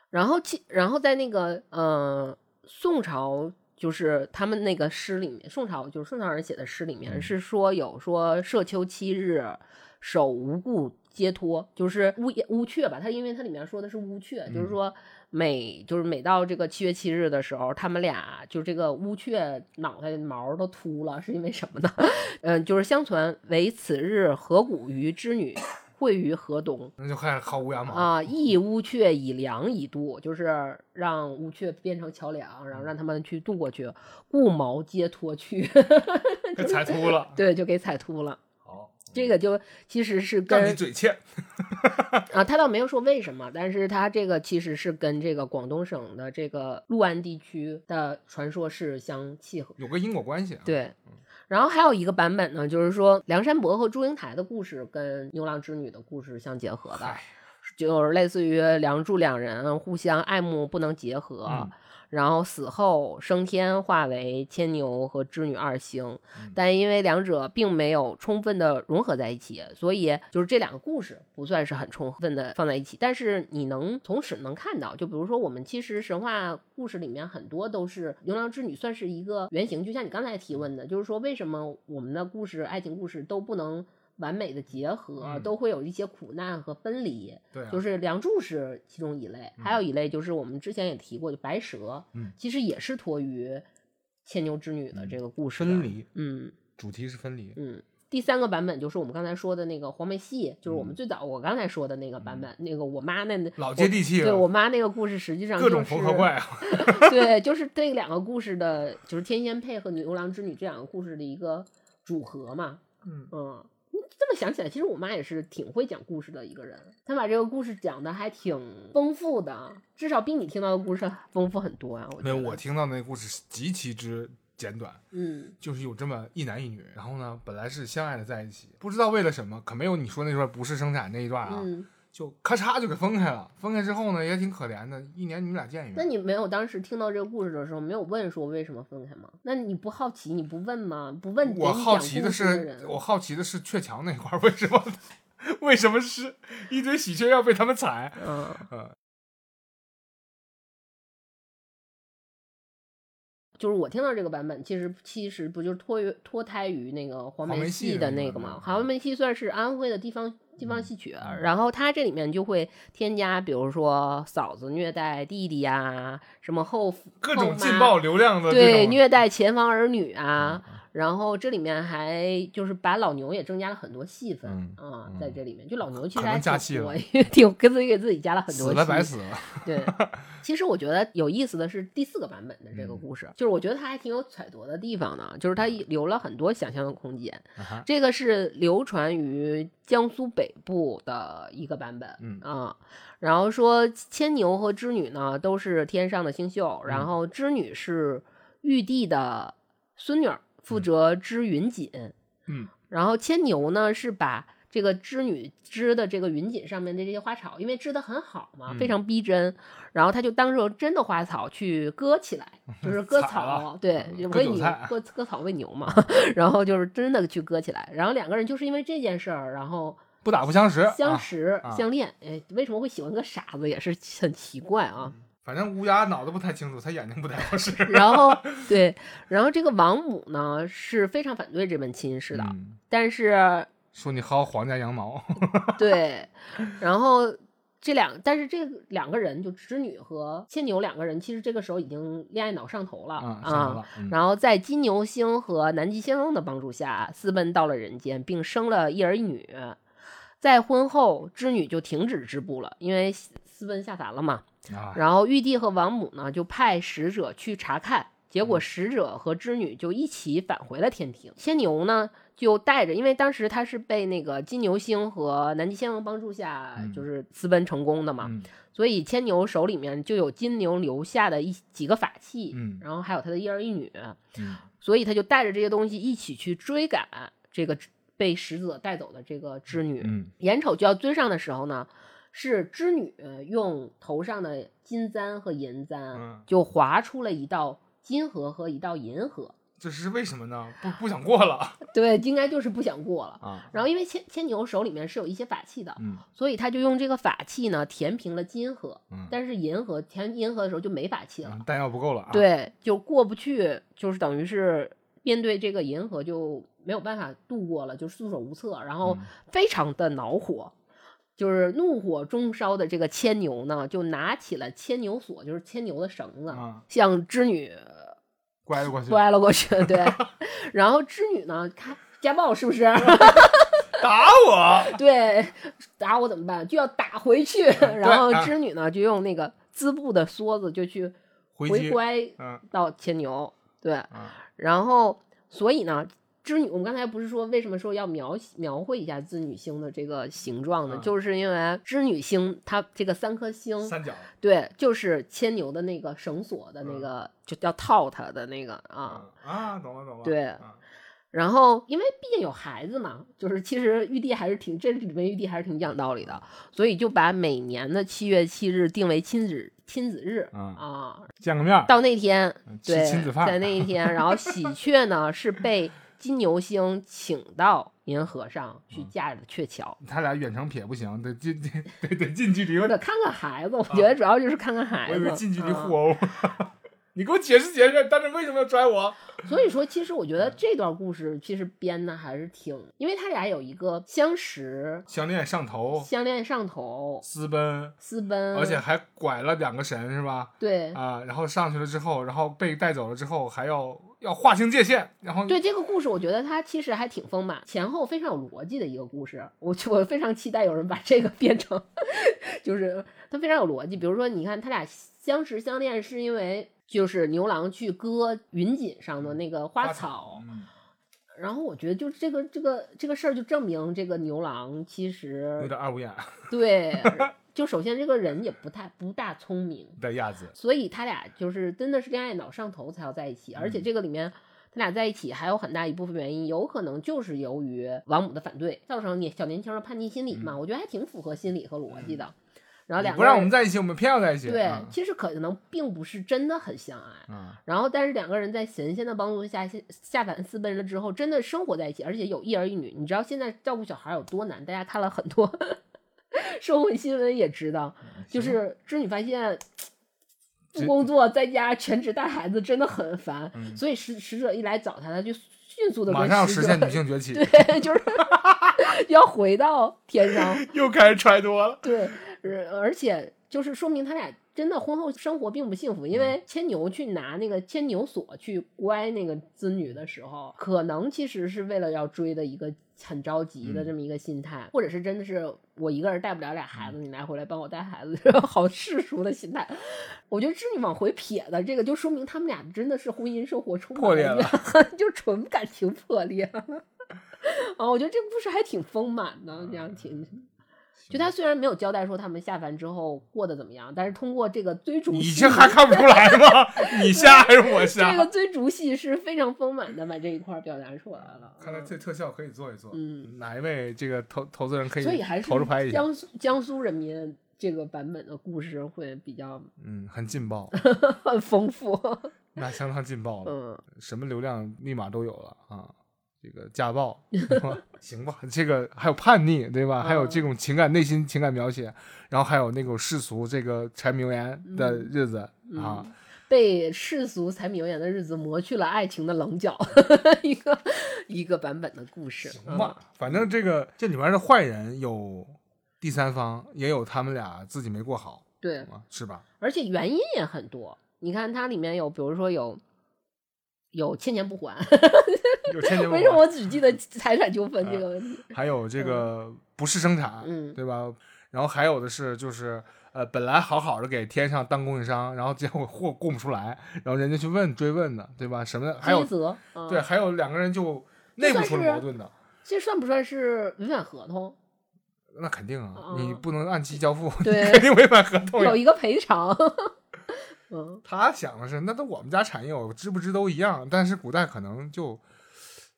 然后其然后在那个呃宋朝，就是他们那个诗里面，宋朝就是宋朝人写的诗里面嗯是说有说社秋七日，守无故皆脱，就是乌乌鹊吧，它因为它里面说的是乌鹊，就是嗯说。每就是每到这个七月七日的时候，他们俩就这个乌鹊脑袋毛都秃了，是因为什么呢？嗯，就是相传为此日河谷于织女会于河东，那就开始薅乌鸦毛。啊，役乌鹊以梁以渡，就是让乌鹊变成桥梁，然后让他们去渡过去，故毛皆脱去，给踩秃了。对，就给踩秃了。好，这个就其实是跟你跟嘴欠。啊，他倒没有说为什么，但是他这个其实是跟这个广东省的这个六安地区的传说是相契合。有个因果关系啊。对，然后还有一个版本呢，就是说梁山伯和祝英台的故事跟牛郎织女的故事相结合的，就是类似于梁祝两人互相爱慕不能结合，嗯然后死后升天化为牵牛和织女二星，嗯但因为两者并没有充分的融合在一起，所以就是这两个故事不算是很充分的放在一起。但是你能从此能看到，就比如说我们其实神话故事里面很多都是牛郎织女算是一个原型，就像你刚才提问的，就是说为什么我们的故事爱情故事都不能。完美的结合嗯都会有一些苦难和分离，对啊，就是梁祝是其中一类，还有一类就是我们之前也提过，就白蛇，嗯其实也是托于牵牛织女的这个故事的分，离，嗯主题是分离。嗯。第三个版本就是我们刚才说的那个黄梅戏，就是我们嗯最早我刚才说的那个版本，那个我妈那老接地气了对我妈那个故事实际上、就是、各种缝合怪啊。对，就是这两个故事的，就是天仙配和牛郎织女这两个故事的一个组合嘛。嗯嗯，你这么想起来，其实我妈也是挺会讲故事的一个人，她把这个故事讲的还挺丰富的，至少比你听到的故事丰富很多啊、我没有，我听到的那个故事极其之简短，嗯。就是有这么一男一女，然后呢，本来是相爱的在一起，不知道为了什么，可没有你说那段不是生产那一段啊，嗯，就咔嚓就给分开了。分开之后呢，也挺可怜的，一年你们俩见一面。那你没有当时听到这个故事的时候，没有问说为什么分开吗？那你不好奇，你不问吗？不问，我好奇的是，我好奇的是鹊桥那块儿为什么为什么是一堆喜鹊要被他们踩？嗯嗯就是我听到这个版本，其实其实不就是脱于脱胎于那个黄梅戏戏的那个嘛？嗯黄梅戏算是安徽的地方地方嗯。戏曲，嗯。然后它这里面就会添加，比如说嫂子虐待弟弟呀、什么后各种劲爆流量的对虐待前方儿女啊，嗯然后这里面还就是把老牛也增加了很多戏份嗯啊，嗯在这里面，就老牛其实还挺加戏了多，挺给自己给自己加了很多死了戏白死了。对，其实我觉得有意思的是第四个版本的这个嗯故事，就是我觉得它还挺有揣度的地方呢，就是它留了很多想象的空间。啊这个是流传于江苏北部的一个版本，嗯啊，然后说牵牛和织女呢都是天上的星宿，然嗯后织女是玉帝的孙女儿，负责织云锦，嗯。然后牵牛呢是把这个织女织的这个云锦上面的这些花草，因为织的很好嘛，嗯。非常逼真，然后他就当成真的花草去割起来，就是割草，对，嗯就喂牛割，割割草喂牛嘛，然后就是真的去割起来，然后两个人就是因为这件事儿，然后不打不相识。啊相识、啊相恋，哎，为什么会喜欢个傻子也是很奇怪啊。反正乌鸦脑子不太清楚，他眼睛不太好使。然后对，然后这个王母呢是非常反对这门亲事的，嗯但是说你薅皇家羊毛，对，然后这两，但是这两个人就织女和牵牛两个人，其实这个时候已经恋爱脑上头了啊，然后在金牛星和南极仙翁的帮助下，私奔到了人间，并生了一儿一女。在婚后，织女就停止织布了，因为私奔下凡了嘛。啊，然后玉帝和王母呢，就派使者去查看，结果使者和织女就一起返回了天庭。牵牛呢，就带着，因为当时他是被那个金牛星和南极仙翁帮助下，嗯。就是私奔成功的嘛，嗯。所以牵牛手里面就有金牛留下的一几个法器，嗯。然后还有他的一儿一女，嗯。所以他就带着这些东西一起去追赶这个被使者带走的这个织女。嗯眼瞅就要追上的时候呢，是织女用头上的金簪和银簪，嗯就划出了一道金河和一道银河。这是为什么呢？不 不想过了 对，应该就是不想过了。啊。然后因为牵牵牛手里面是有一些法器的，嗯所以他就用这个法器呢填平了金河，嗯但是银河填银河的时候就没法器了，嗯，弹药不够了啊。，对，就过不去，就是等于是面对这个银河就没有办法度过了，就束手无策，然后嗯非常的恼火。就是怒火中烧的这个牵牛呢，就拿起了牵牛索，就是牵牛的绳子，啊，向织女乖了过去，拐了过去。对，然后织女呢，看家暴是不是？打我！对，打我怎么办？就要打回去。然后啊织女呢，就用那个织布的梭子就去回乖嗯到牵牛。对，啊，然后所以呢，织女，我们刚才不是说为什么说要描描绘一下织女星的这个形状呢？嗯就是因为织女星它这个三颗星，三角对，就是牵牛的那个绳索的那嗯个，就叫套它的那个啊。啊啊，懂了懂了。对啊然后，因为毕竟有孩子嘛，就是其实玉帝还是挺这里面玉帝还是挺讲道理的，所以就把每年的七月七日定为亲子亲子日嗯啊。见个面儿，到那天，对亲子，饭在那一天，然后喜 鹊呢是被金牛星请到银河上去嗯驾着鹊桥。他俩远程撇不行，得近近 得得近距离。我得看看孩子，我觉得主要就是看看孩子。我以为近距离啊互殴。你给我解释解释，但是为什么要拽我？所以说，其实我觉得这段故事其实编的还是挺，因为他俩有一个相识、相恋上头，相恋上头、私奔，私奔，而且还拐了两个神，是吧？对啊，然后上去了之后，然后被带走了之后，还要要划清界限，然后对这个故事，我觉得它其实还挺丰满，前后非常有逻辑的一个故事。我我非常期待有人把这个变成，就是它非常有逻辑。比如说，你看他俩相识相恋是因为就是牛郎去割云锦上的那个花草，嗯然后我觉得就是这个这个这个事儿就证明这个牛郎其实有实点二五眼对，就首先这个人也不太不大聪明，的样子。所以他俩就是真的是恋爱脑上头才要在一起，而且嗯这个里面他俩在一起还有很大一部分原因，有可能就是由于王母的反对，造成你小年轻的叛逆心理嘛，我觉得还挺符合心理和逻辑的。然后两嗯你不让我们在一起，我们偏要在一起。对啊，其实可能并不是真的很相爱。啊，然后，但是两个人在神仙的帮助下下下凡私奔了之后，真的生活在一起，而且有一儿一女。你知道现在照顾小孩有多难？大家看了很多社会新闻也知道，就是织女发现不工作在家全职带孩子真的很烦，嗯所以使使者一来找他，他就迅速的马上要实现女性崛起，对，就是 要回到天上，又开始揣多了。对，呃而且就是说明他俩真的婚后生活并不幸福，因为牵牛去拿那个牵牛锁去乖那个织女的时候，可能其实是为了要追的一个很着急的嗯这么一个心态，或者是真的是我一个人带不了俩孩子，你来回来帮我带孩子，好世俗的心态。我觉得是你往回撇的这个，就说明他们俩真的是婚姻生活充满破裂了，就纯感情破裂了。啊，我觉得这故事还挺丰满的，这样听。就他虽然没有交代说他们下凡之后过得怎么样，但是通过这个追逐你戏，这还看不出来吗？你瞎还是我这？个追逐戏是非常丰满的把这一块儿表达出来了。看来这特效可以做一做。嗯，哪一位这个投投资人可以所以还是投着拍一下？江苏江苏人民这个版本的故事会比较嗯，很劲爆，很丰富。那相当劲爆了，嗯，什么流量密码都有了啊。这个家暴，行吧，这个还有叛逆，对吧？还有这种情感、内心情感描写，然后还有那种世俗这个柴米油盐的日子、啊，被世俗柴米油盐的日子磨去了爱情的棱角，一个一个版本的故事。行吧，反正这个这里面的坏人有第三方，也有他们俩自己没过好嗯对，啊，是吧？而且原因也很多。你看它里面有，比如说有有欠钱不还，有千年为什么我只记得财产纠纷这个问题？还有这个不是生产，嗯对吧？然后还有的是就是呃，本来好好的给天上当供应商，然后结果货供不出来，然后人家去问追问的，对吧？什么的，还有，嗯对，，还有两个人就内部出了矛盾的，这算不算是违反合同？那肯定啊，嗯你不能按期交付，对肯定违反合同有。一个赔偿。嗯，他想的是，那都我们家产业，我知不知都一样，但是古代可能就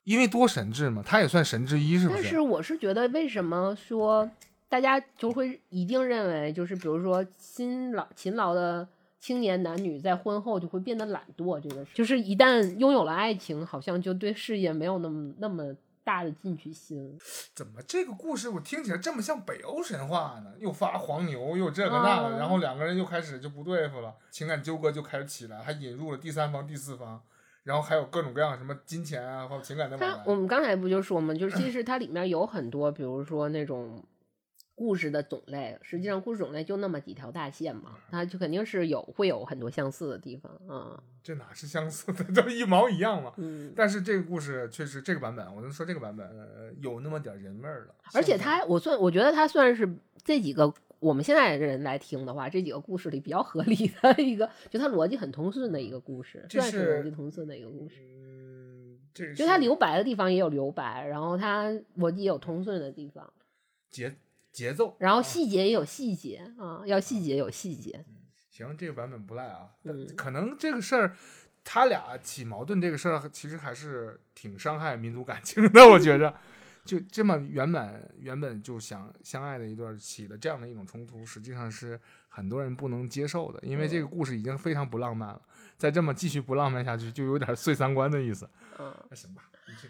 因为多神智嘛，他也算神之一，是不是但是我是觉得，为什么说大家就会一定认为，就是比如说辛劳勤劳的青年男女在婚后就会变得懒惰，这个就是一旦拥有了爱情，好像就对事业没有那么那么大的进取心。怎么这个故事我听起来这么像北欧神话呢？又发黄牛，又这个那个，啊然后两个人又开始就不对付了，情感纠葛就开始起来，还引入了第三方、第四方，然后还有各种各样什么金钱啊，或者情感的往来。它我们刚才不就说嘛，就是其实它里面有很多，比如说那种故事的种类，实际上故事种类就那么几条大线嘛，它就肯定是有会有很多相似的地方啊。这哪是相似的，都一毛一样嘛。嗯，但是这个故事确实，这个版本我能说这个版本、呃、有那么点人味儿了，而且它我算我觉得它算是这几个。我们现在的人来听的话，这几个故事里比较合理的一个，就它逻辑很通顺的一个故事，这算是是逻辑通顺的一个故事。嗯，这就它留白的地方也有留白，然后它逻辑也有通顺的地方，节节奏，然后啊细节也有细节啊，要细节有细节。行，这个版本不赖啊。嗯可能这个事儿，他俩起矛盾这个事儿，其实还是挺伤害民族感情的。我觉着，就这么原本原本就想相爱的一段儿，起了这样的一种冲突，实际上是很多人不能接受的，因为这个故事已经非常不浪漫了，再这么继续不浪漫下去，就有点碎三观的意思。嗯，那行吧，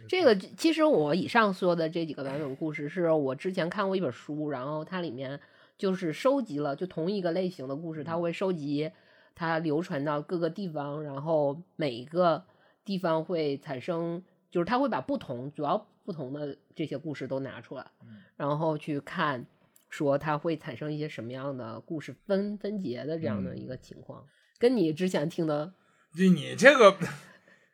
这个其实我以上说的这几个版本故事，是我之前看过一本书，然后它里面就是收集了就同一个类型的故事，它会收集它流传到各个地方，然后每一个地方会产生，就是它会把不同主要不同的这些故事都拿出来，嗯。然后去看说它会产生一些什么样的故事分分节的这样的嗯一个情况，跟你之前听的 就你这个，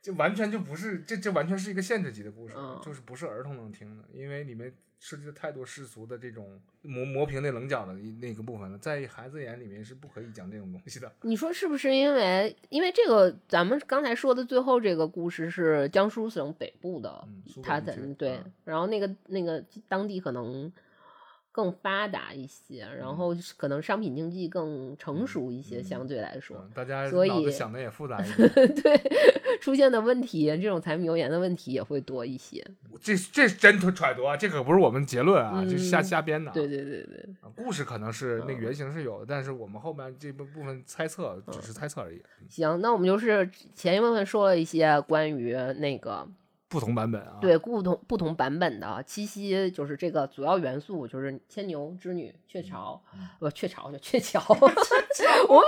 就完全就不是这这完全是一个限制级的故事，嗯就是不是儿童能听的，因为里面涉及了太多世俗的这种磨磨平那棱角的一那个部分了，在孩子眼里面是不可以讲这种东西的。你说是不是因为因为这个咱们刚才说的最后这个故事是江苏省北部的嗯苏，北它地区在对嗯，然后那个那个当地可能更发达一些，然后可能商品经济更成熟一些，嗯相对来说，嗯，大家所以想的也复杂一点。对出现的问题，这种柴米油盐的问题也会多一些。这这是真揣度啊，这可不是我们结论啊，这是瞎嗯瞎编的啊。对对对对，啊故事可能是那原型是有的，但是我们后面这部部分猜测只是猜测而已，行，那我们就是前一部分说了一些关于那个不同版本啊。对，不同不同版本的七夕，就是这个主要元素就是牵牛、织女、鹊巢，嗯不鹊巢就鹊桥，我们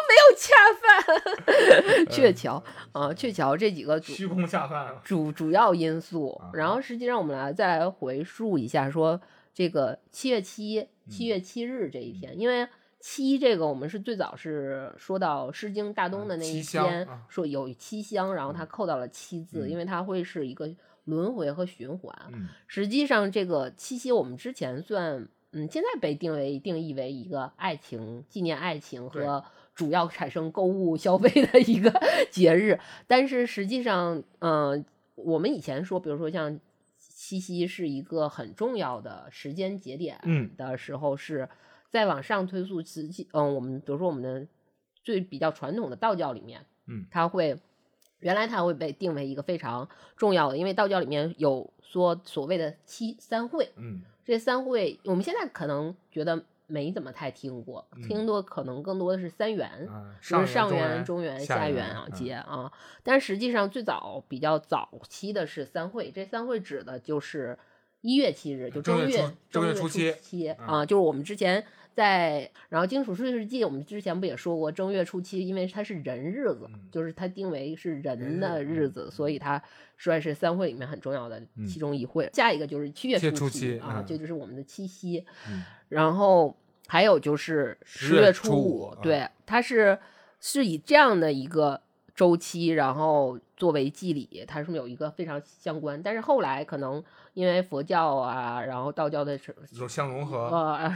没有恰饭，鹊桥啊，鹊桥这几个主虚空下饭啊。主主要因素啊。然后实际上我们来再来回溯一下，说这个七月七七月七日这一天，因为。七这个我们是最早是说到《诗经》大东的那一天，啊说有七香，然后它扣到了七字，嗯因为它会是一个轮回和循环。嗯实际上，这个七夕我们之前算，嗯，现在被定为定义为一个爱情纪念爱情和主要产生购物消费的一个 节日。但是实际上，嗯、我们以前说，比如说像七夕是一个很重要的时间节点嗯的时候，是再往上推溯，实际，嗯，我们比如说我们的最比较传统的道教里面，嗯它会原来它会被定为一个非常重要的，因为道教里面有说所谓的七三会，嗯这三会我们现在可能觉得没怎么太听过，嗯听多可能更多的是三元。啊，就是上元、中元、下元啊嗯节啊，但实际上最早比较早期的是三会，这三会指的就是一月七日，就月正月初正月月初七七嗯啊，就是我们之前在，然后《荆楚岁日记》我们之前不也说过，正月初七，因为它是人日子，嗯。就是它定为是人人的日子，所以它算是三会里面很重要的嗯。其中一会。下一个就是七月七初初七啊，嗯。这就是我们的七夕。嗯。然后还有就是十月初初五啊对，它是是以这样的一个周期，然后作为祭礼，它是有一个非常相关。但是后来可能因为佛教啊，然后道教的是相融合，呃，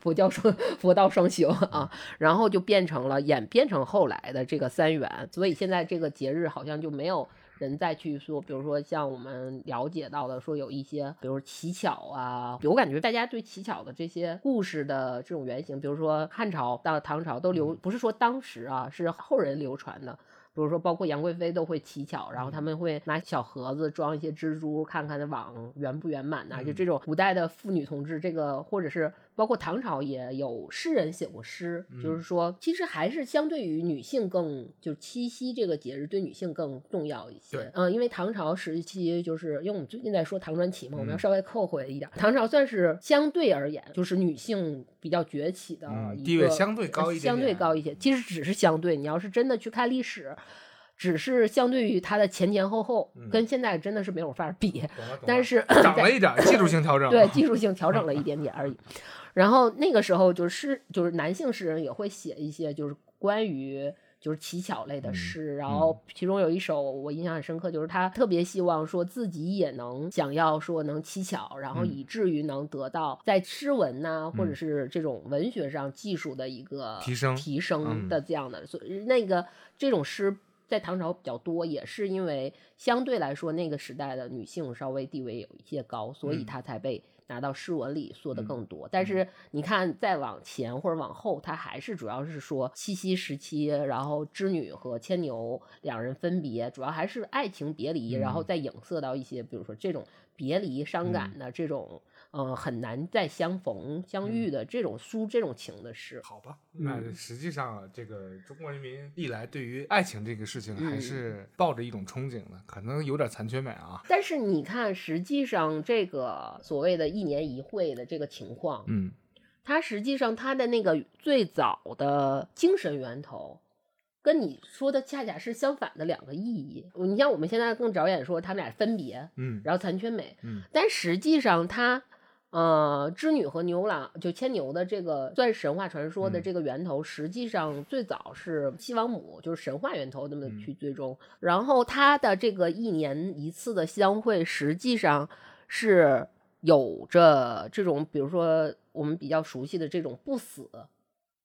佛教双佛道双修啊，然后就变成了演变成后来的这个三元，所以现在这个节日好像就没有人再去说，比如说像我们了解到的，说有一些，比如乞巧啊，我感觉大家对乞巧的这些故事的这种原型，比如说汉朝到唐朝都流，不是说当时啊，是后人流传的。比如说，包括杨贵妃都会乞巧，然后他们会拿小盒子装一些蜘蛛，看看那网圆不圆满呐、就嗯。这种古代的妇女同志，这个或者是包括唐朝也有诗人写过诗，就是嗯说，其实还是相对于女性更，就七夕这个节日对女性更重要一些对。嗯，因为唐朝时期，就是因为我们最近在说唐传奇嘛，我们要嗯稍微扣回一点，唐朝算是相对而言，就是女性比较崛起的嗯一个、地位相对高一点相对高一些。其实只是相对，你要是真的去看历史。只是相对于它的前前后后，嗯跟现在真的是没有法儿比。但是涨了一点儿，技术性调整。对，技术性调整了一点点而已。然后那个时候就是就是男性诗人也会写一些就是关于就是乞巧类的嗯诗，然后其中有一首我印象很深刻，就是他特别希望说自己也能想要说能乞巧，然后嗯以至于能得到在诗文呐、或者嗯是这种文学上技术的一个提升提升嗯的这样的，所以那个这种诗。在唐朝比较多，也是因为相对来说那个时代的女性稍微地位有一些高，所以嗯她才被拿到诗文里说的嗯更多。但是你看，再往前或者往后，她还是主要是说七夕时期，然后织女和牵牛两人分别，主要还是爱情别离，然后嗯再影射到一些，比如说这种别离伤感的这种。呃，很难再相逢相遇的这种抒这种情的事，好吧，那嗯实际上啊这个中国人民历来对于爱情这个事情还嗯是抱着一种憧憬的，可能有点残缺美啊。但是你看，实际上这个所谓的一年一会的这个情况，嗯它实际上它的那个最早的精神源头，跟你说的恰恰是相反的两个意义。你像我们现在更着眼说他们俩分别，嗯然后残缺美，嗯但实际上它。呃，织女和牛郎就牵牛的这个算是神话传说的嗯这个源头，实际上最早是西王母，就是神话源头那么嗯去追踪。然后它的这个一年一次的相会，实际上是有着这种，比如说我们比较熟悉的这种不死，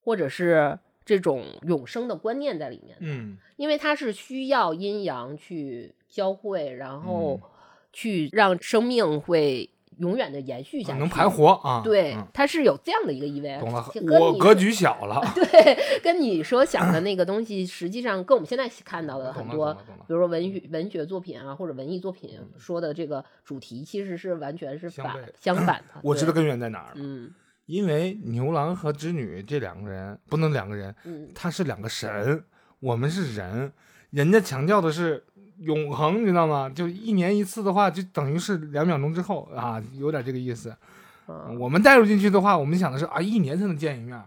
或者是这种永生的观念在里面。嗯因为它是需要阴阳去交汇，然后嗯去让生命会永远的延续下去，能盘。活啊。对嗯，它是有这样的一个意味。懂了我格局小了。对，跟你说想的那个东西，实际上跟我们现在看到的很多比如说文学文学作品啊，或者文艺作品嗯说的这个主题，其实是完全是反 相反的。我知道根源在哪儿了，嗯因为牛郎和织女这两个人不能两个人，嗯，他是两个神，我们是人，人家强调的是永恒，你知道吗？就一年一次的话，就等于是两秒钟之后啊，有点这个意思。嗯我们带入进去的话，我们想的是啊，一年才能见一面，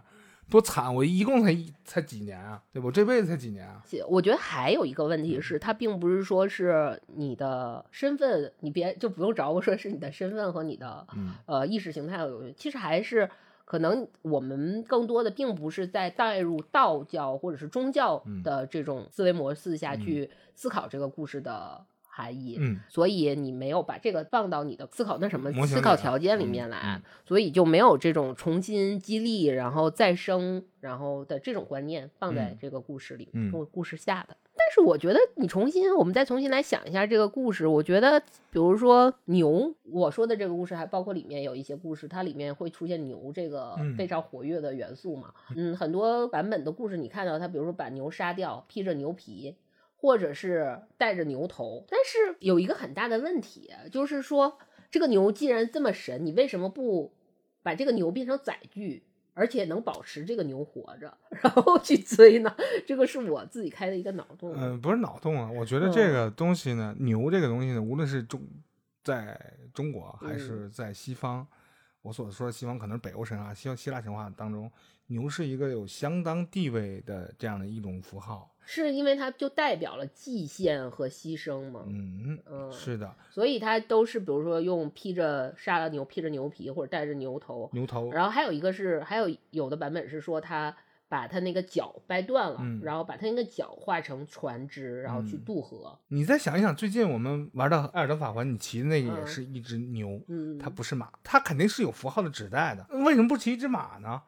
多惨！我一共才一才几年啊，对吧？我这辈子才几年啊？是我觉得还有一个问嗯题是，它并不是说是你的身份，你别就不用找我说是你的身份和你的嗯呃意识形态有，其实还是可能我们更多的并不是在带入道教或者是宗教嗯。的这种思维模式下嗯。去思考这个故事的含义。嗯所以你没有把这个放到你的思考那什么思考条件里嗯面来，嗯所以就没有这种重新激励，然后再生，然后的这种观念放在嗯这个故事里，嗯故故事下的。但是我觉得你重新，我们再重新来想一下这个故事，我觉得，比如说牛，我说的这个故事还包括里面有一些故事，它里面会出现牛这个嗯非常活跃的元素嘛。嗯，很多版本的故事，你看到它，比如说把牛杀掉，披着牛皮，或者是带着牛头。但是有一个很大的问题，就是说这个牛既然这么神，你为什么不把这个牛变成载具？而且能保持这个牛活着，然后去追呢？这个是我自己开的一个脑洞。嗯、不是脑洞啊，我觉得这个东西呢，牛这个东西呢，无论是中在中国还是在西方，我所说的西方可能是北欧神话、希希腊神话当中，牛是一个有相当地位的这样的一种符号。是因为它就代表了祭献和牺牲嘛，嗯，嗯，是的，所以它都是比如说用披着杀了牛，披着牛皮或者带着牛头，牛头。然后还有一个是，还有有的版本是说他把他那个脚掰断了，嗯然后把他那个脚化成船只，然后去嗯渡河。你再想一想，最近我们玩的《艾尔登法环》，你骑的那个也嗯是一只牛，嗯，它不是马，它肯定是有符号的指代的。为什么不骑一只马呢？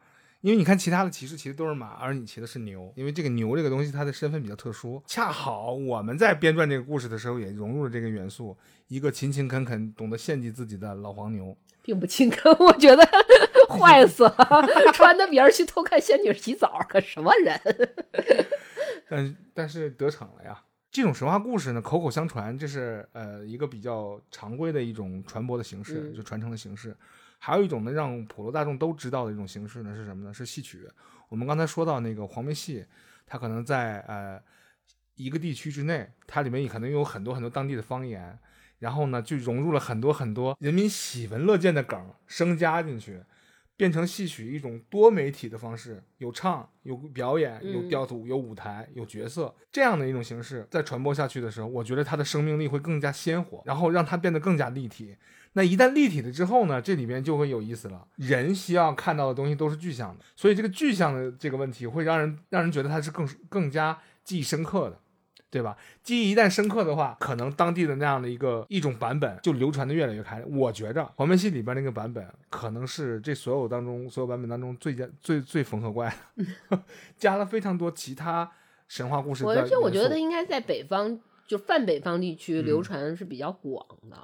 因为你看其他的骑士骑的都是马，而你骑的是牛。因为这个牛这个东西，它的身份比较特殊。恰好我们在编撰这个故事的时候，也融入了这个元素，一个勤勤恳恳、懂得献祭自己的老黄牛。并不勤恳，我觉得坏死了，穿的别人去偷看仙女洗澡，可什么人？但是但是得逞了呀。这种神话故事呢，口口相传，这是呃一个比较常规的一种传播的形式，嗯就传承的形式。还有一种呢，让普罗大众都知道的一种形式呢是什么呢？是戏曲。我们刚才说到那个黄梅戏，它可能在呃一个地区之内，它里面可能有很多很多当地的方言，然后呢就融入了很多很多人民喜闻乐见的梗生加进去。变成戏曲一种多媒体的方式，有唱、有表演、有调度、有舞台、有角色这样的一种形式，在传播下去的时候，我觉得它的生命力会更加鲜活，然后让它变得更加立体。那一旦立体了之后呢，这里面就会有意思了。人希望看到的东西都是具象的，所以这个具象的这个问题会让人让人觉得它是更更加记忆深刻的。对吧？记忆一旦深刻的话，可能当地的那样的一个一种版本就流传的越来越开。我觉着黄梅戏里边那个版本，可能是这所有当中所有版本当中最佳最最缝合怪的，加了非常多其他神话故事。而且我觉得它应该在北方，就泛北方地区流传是比较广的，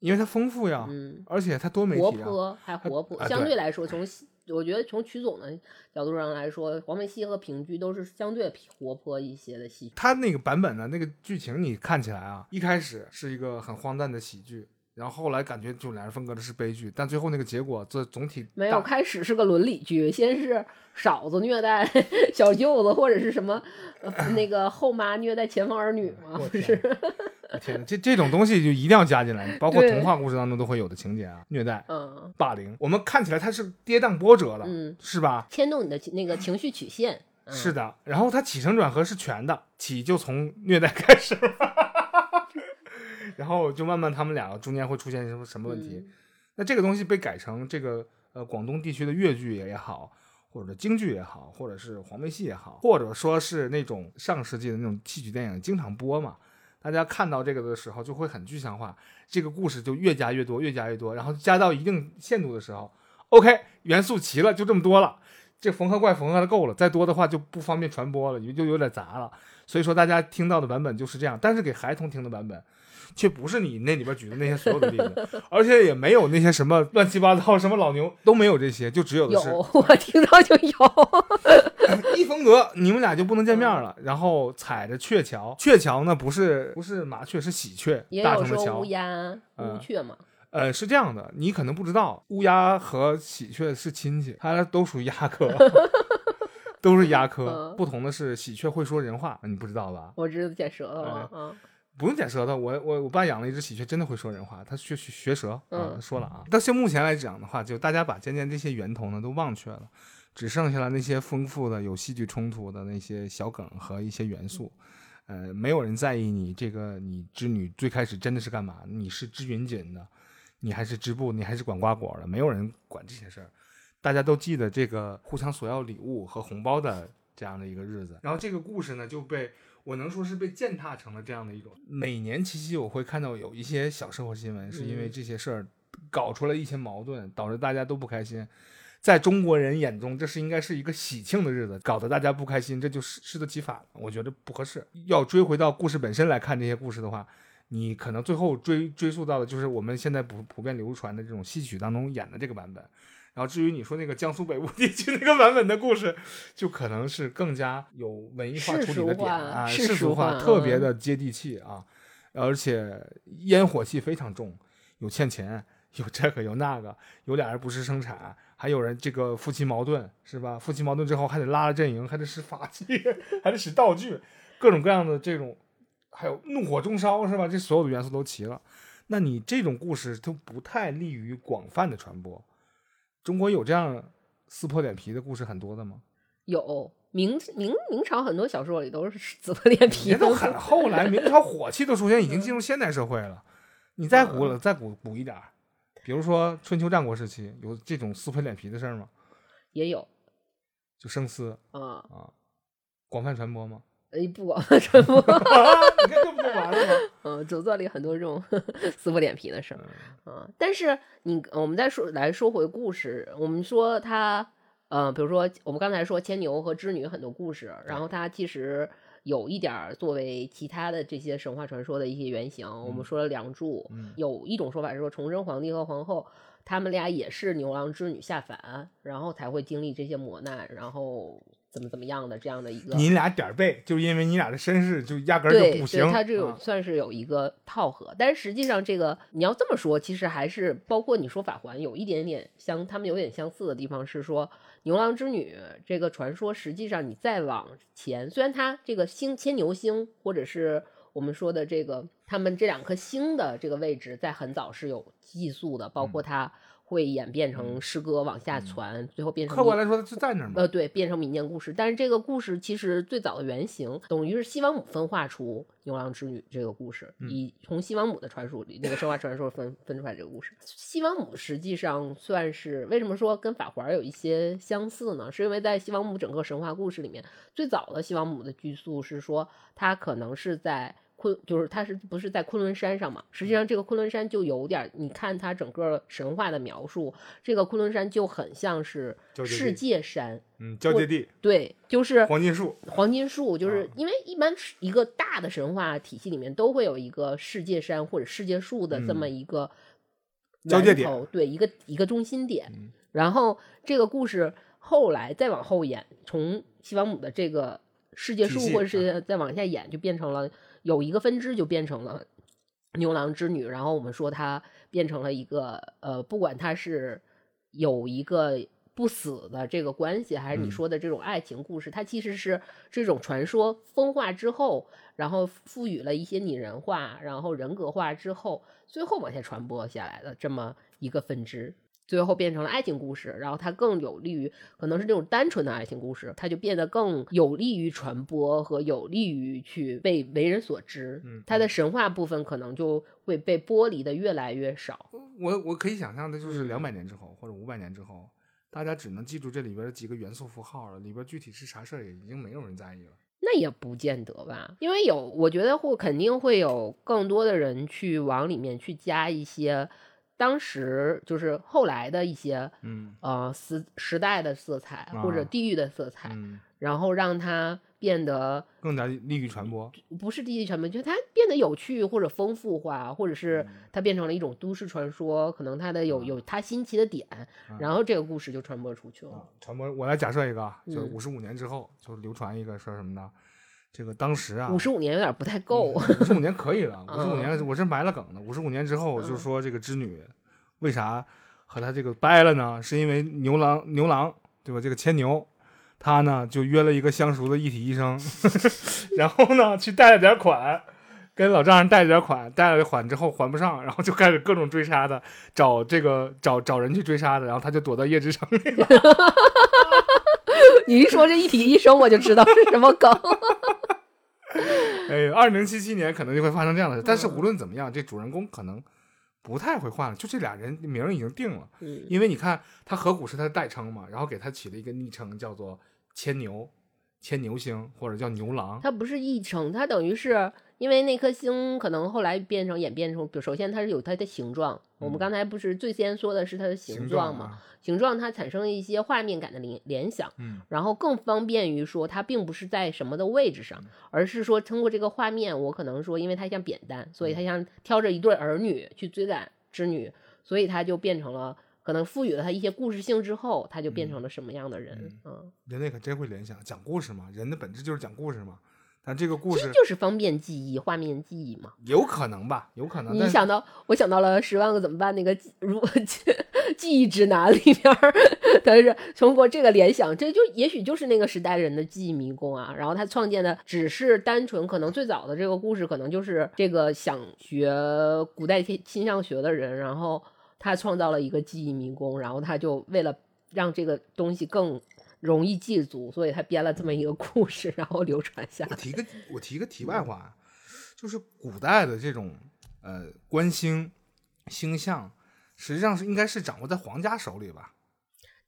因为它丰富呀，嗯，而且它多媒体，活泼还活泼，相对来说从。我觉得从曲总的角度上来说，黄梅戏和评剧都是相对活泼一些的戏。它那个版本的，那个剧情你看起来啊，一开始是一个很荒诞的喜剧，然后后来感觉就俩人分割的是悲剧，但最后那个结果，这总体没有开始是个伦理剧，先是嫂子虐待 小舅子，或者是什么那个后妈虐待前方儿女嘛，不是。天，这这种东西就一定要加进来，包括童话故事当中都会有的情节啊，虐待、嗯，霸凌，我们看起来它是跌宕波折了，嗯，是吧？牵动你的那个情绪曲线，是的。然后它起承转合是全的，起就从虐待开始，然后就慢慢他们两个中间会出现什么什么问题。那这个东西被改成这个呃广东地区的粤剧也好，或者京剧也好，或者是黄梅戏也好，或者说是那种上世纪的那种戏曲电影经常播嘛。大家看到这个的时候，就会很具象化，这个故事就越加越多，越加越多，然后加到一定限度的时候，OK，元素齐了，就这么多了，这缝合怪缝合的够了，再多的话就不方便传播了，也就有点杂了。所以说，大家听到的版本就是这样，但是给孩童听的版本。却不是你那里边举的那些所有的例子，而且也没有那些什么乱七八糟，什么老牛都没有这些，就只有的是有，我听到就有。一风格，你们俩就不能见面了。然后踩着鹊桥，鹊桥呢不是不是麻雀，是喜鹊，大成的桥。乌鸦、乌鹊嘛。呃，是这样的，你可能不知道，乌鸦和喜鹊是亲戚，它都属于鸦科，都是鸦科。不同的是，喜鹊会说人话，你不知道吧？我知道剪舌头了，嗯。不用剪舌头，我我我爸养了一只喜鹊，真的会说人话，他学学舌啊，说了啊。到现目前来讲的话，就大家把渐渐这些源头呢都忘却了，只剩下了那些丰富的有戏剧冲突的那些小梗和一些元素，呃，没有人在意你这个你织女最开始真的是干嘛？你是织云锦的，你还是织布，你还是管瓜果的？没有人管这些事儿，大家都记得这个互相索要礼物和红包的这样的一个日子，然后这个故事呢就被。我能说是被践踏成了这样的一种。每年七夕，我会看到有一些小社会新闻，是因为这些事儿搞出来一些矛盾，导致大家都不开心。在中国人眼中，这是应该是一个喜庆的日子，搞得大家不开心，这就适得其反了。我觉得不合适。要追回到故事本身来看这些故事的话，你可能最后追追溯到的就是我们现在普普遍流传的这种戏曲当中演的这个版本。然后至于你说那个江苏北部地区那个版本的故事，就可能是更加有文艺化处理的点啊，世俗化，特别的接地气啊，而且烟火气非常重，有欠钱，有这个有那个，有俩人不是生产，还有人这个夫妻矛盾是吧？夫妻矛盾之后还得拉了阵营，还得使法器，还得使道具，各种各样的这种，还有怒火中烧是吧？这所有的元素都齐了，那你这种故事都不太利于广泛的传播。中国有这样撕破脸皮的故事很多的吗？有，明明明朝很多小说里都是撕破脸皮，都很后来，明朝火气都出现，已经进入现代社会了。你再古了，再古古一点，比如说春秋战国时期，有这种撕破脸皮的事儿吗？也有，就生撕啊啊，广泛传播吗？哎，不广泛传播，你看这不就完了吗？嗯，走做里很多这种 撕破脸皮的事儿，嗯，但是你我们再说来说回故事，我们说他，呃，比如说我们刚才说牵牛和织女很多故事，然后它其实有一点作为其他的这些神话传说的一些原型。我们说了梁祝，有一种说法是说崇祯皇帝和皇后他们俩也是牛郎织女下凡，然后才会经历这些磨难，然后。怎么怎么样的这样的一个。你俩点儿背，就因为你俩的身世就压根儿，就不行。对它这有啊算是有一个套合，但是实际上这个你要这么说，其实还是包括你说法环有一点点相，他们有点相似的地方是说牛郎织女这个传说，实际上你再往前，虽然它这个星牵牛星或者是我们说的这个他们这两颗星的这个位置，在很早是有寄宿的，包括它会演变成诗歌往下传，最后变成客观来说，它就在那儿嘛。呃，对，变成民间故事。但是这个故事其实最早的原型，等于是西王母分化出牛郎织女这个故事，嗯以从西王母的传说里那个神话传说分分出来这个故事。西王母实际上算是为什么说跟法环有一些相似呢？是因为在西王母整个神话故事里面，最早的西王母的居宿是说她可能是在。昆就是它是不是在昆仑山上嘛？实际上这个昆仑山就有点儿，你看它整个神话的描述，这个昆仑山就很像是世交界山，嗯，交界地，对，就是黄金树，黄金树，就是啊因为一般是一个大的神话体系里面都会有一个世界山或者世界树的这么一个嗯交界点对，一个一个中心点。嗯然后这个故事后来再往后演，从西王母的这个世界树或者是再往下演，就变成了有一个分支，就变成了牛郎织女。然后我们说它变成了一个呃，不管它是有一个不死的这个关系，还是你嗯说的这种爱情故事，它其实是这种传说风化之后，然后赋予了一些拟人化，然后人格化之后，最后往下传播下来的这么一个分支。最后变成了爱情故事，然后它更有利于，可能是这种单纯的爱情故事，它就变得更有利于传播和有利于去被为人所知。嗯它的神话部分可能就会被剥离的越来越少。我我可以想象的就是嗯两百年之后或者五百年之后，大家只能记住这里边的几个元素符号了，里边具体是啥事儿也已经没有人在意了。那也不见得吧，因为有，我觉得会肯定会有更多的人去往里面去加一些当时就是后来的一些嗯呃时时代的色彩或者啊地域的色彩，嗯，然后让它变得更加利于传播。不是地域传播，就是它变得有趣或者丰富化，或者是嗯它变成了一种都市传说，可能它的有有它新奇的点，然后这个故事就传播出去了。啊，传播。我来假设一个啊，就五十五年之后就流传一个说什么呢？这个当时啊，五十五年有点不太够，五十五年可以了，五十五嗯年我是埋了梗的。五十五年之后，就嗯说这个织女为啥和他这个掰了呢？是因为牛郎牛郎对吧？这个牵牛，他呢就约了一个相熟的一体医生，然后呢去贷了点款。跟老丈人贷了点款，贷了款之后还不上，然后就开始各种追杀他，找这个找找人去追杀他，然后他就躲到夜之城里了。你一说这一体医生，我就知道是什么梗。哎，二零七七年可能就会发生这样的事，但是嗯无论怎么样，这主人公可能不太会换了，就这俩人名儿已经定了。嗯因为你看，他河谷是他的代称嘛，然后给他起了一个昵称，叫做牵牛、牵牛星，或者叫牛郎。他不是昵称，他等于是因为那颗星可能后来变成演变成，首先它是有它的形状，我们嗯刚才不是最先说的是它的形状嘛？啊，形状它产生了一些画面感的联联想，嗯然后更方便于说它并不是在什么的位置上，而是说通过这个画面，我可能说因为它像扁担，所以它像挑着一对儿女去追赶织女，所以它就变成了。可能赋予了它一些故事性之后，它就变成了什么样的人？嗯，人类可真会联想，讲故事嘛，人的本质就是讲故事嘛。但这个故事这就是方便记忆、画面记忆嘛。有可能吧，有可能。你想到，我想到了《十万个怎么办》那个如记记忆指南里边儿，但是通过这个联想，这就也许就是那个时代人的记忆迷宫啊。然后他创建的只是单纯，可能最早的这个故事，可能就是这个想学古代倾倾向学的人，然后他创造了一个记忆迷宫，然后他就为了让这个东西更容易记住，所以他编了这么一个故事，然后流传下来。我提个我提个题外话，就是古代的这种呃观星星象，实际上是应该是掌握在皇家手里吧？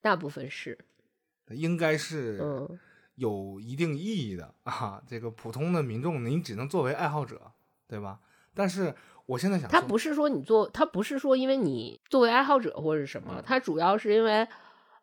大部分是，应该是嗯。有一定意义的啊。这个普通的民众，你只能作为爱好者，对吧？但是我现在想说，他不是说你做，他不是说因为你作为爱好者或者什么，他主要是因为，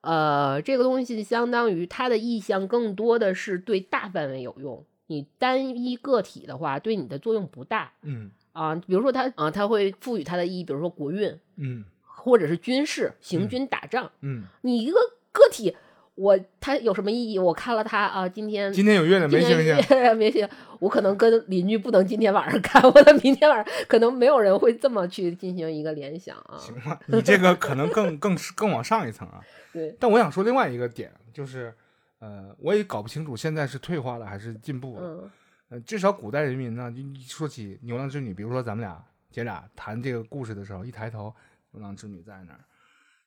呃，这个东西相当于它的意向更多的是对大范围有用，你单一个体的话，对你的作用不大嗯啊。比如说它啊，它会赋予它的意义，比如说国运嗯或者是军事、行军打仗，嗯你一个个体。我他有什么意义？我看了他啊，今天今天有月亮没星星，没星，我可能跟邻居不能今天晚上看，我的明天晚上可能没有人会这么去进行一个联想啊。行吧？你这个可能更 更更往上一层啊。对，但我想说另外一个点就是，呃，我也搞不清楚现在是退化了还是进步了。嗯呃，至少古代人民呢，一说起牛郎织女，比如说咱们俩姐俩谈这个故事的时候，一抬头，牛郎织女在那儿。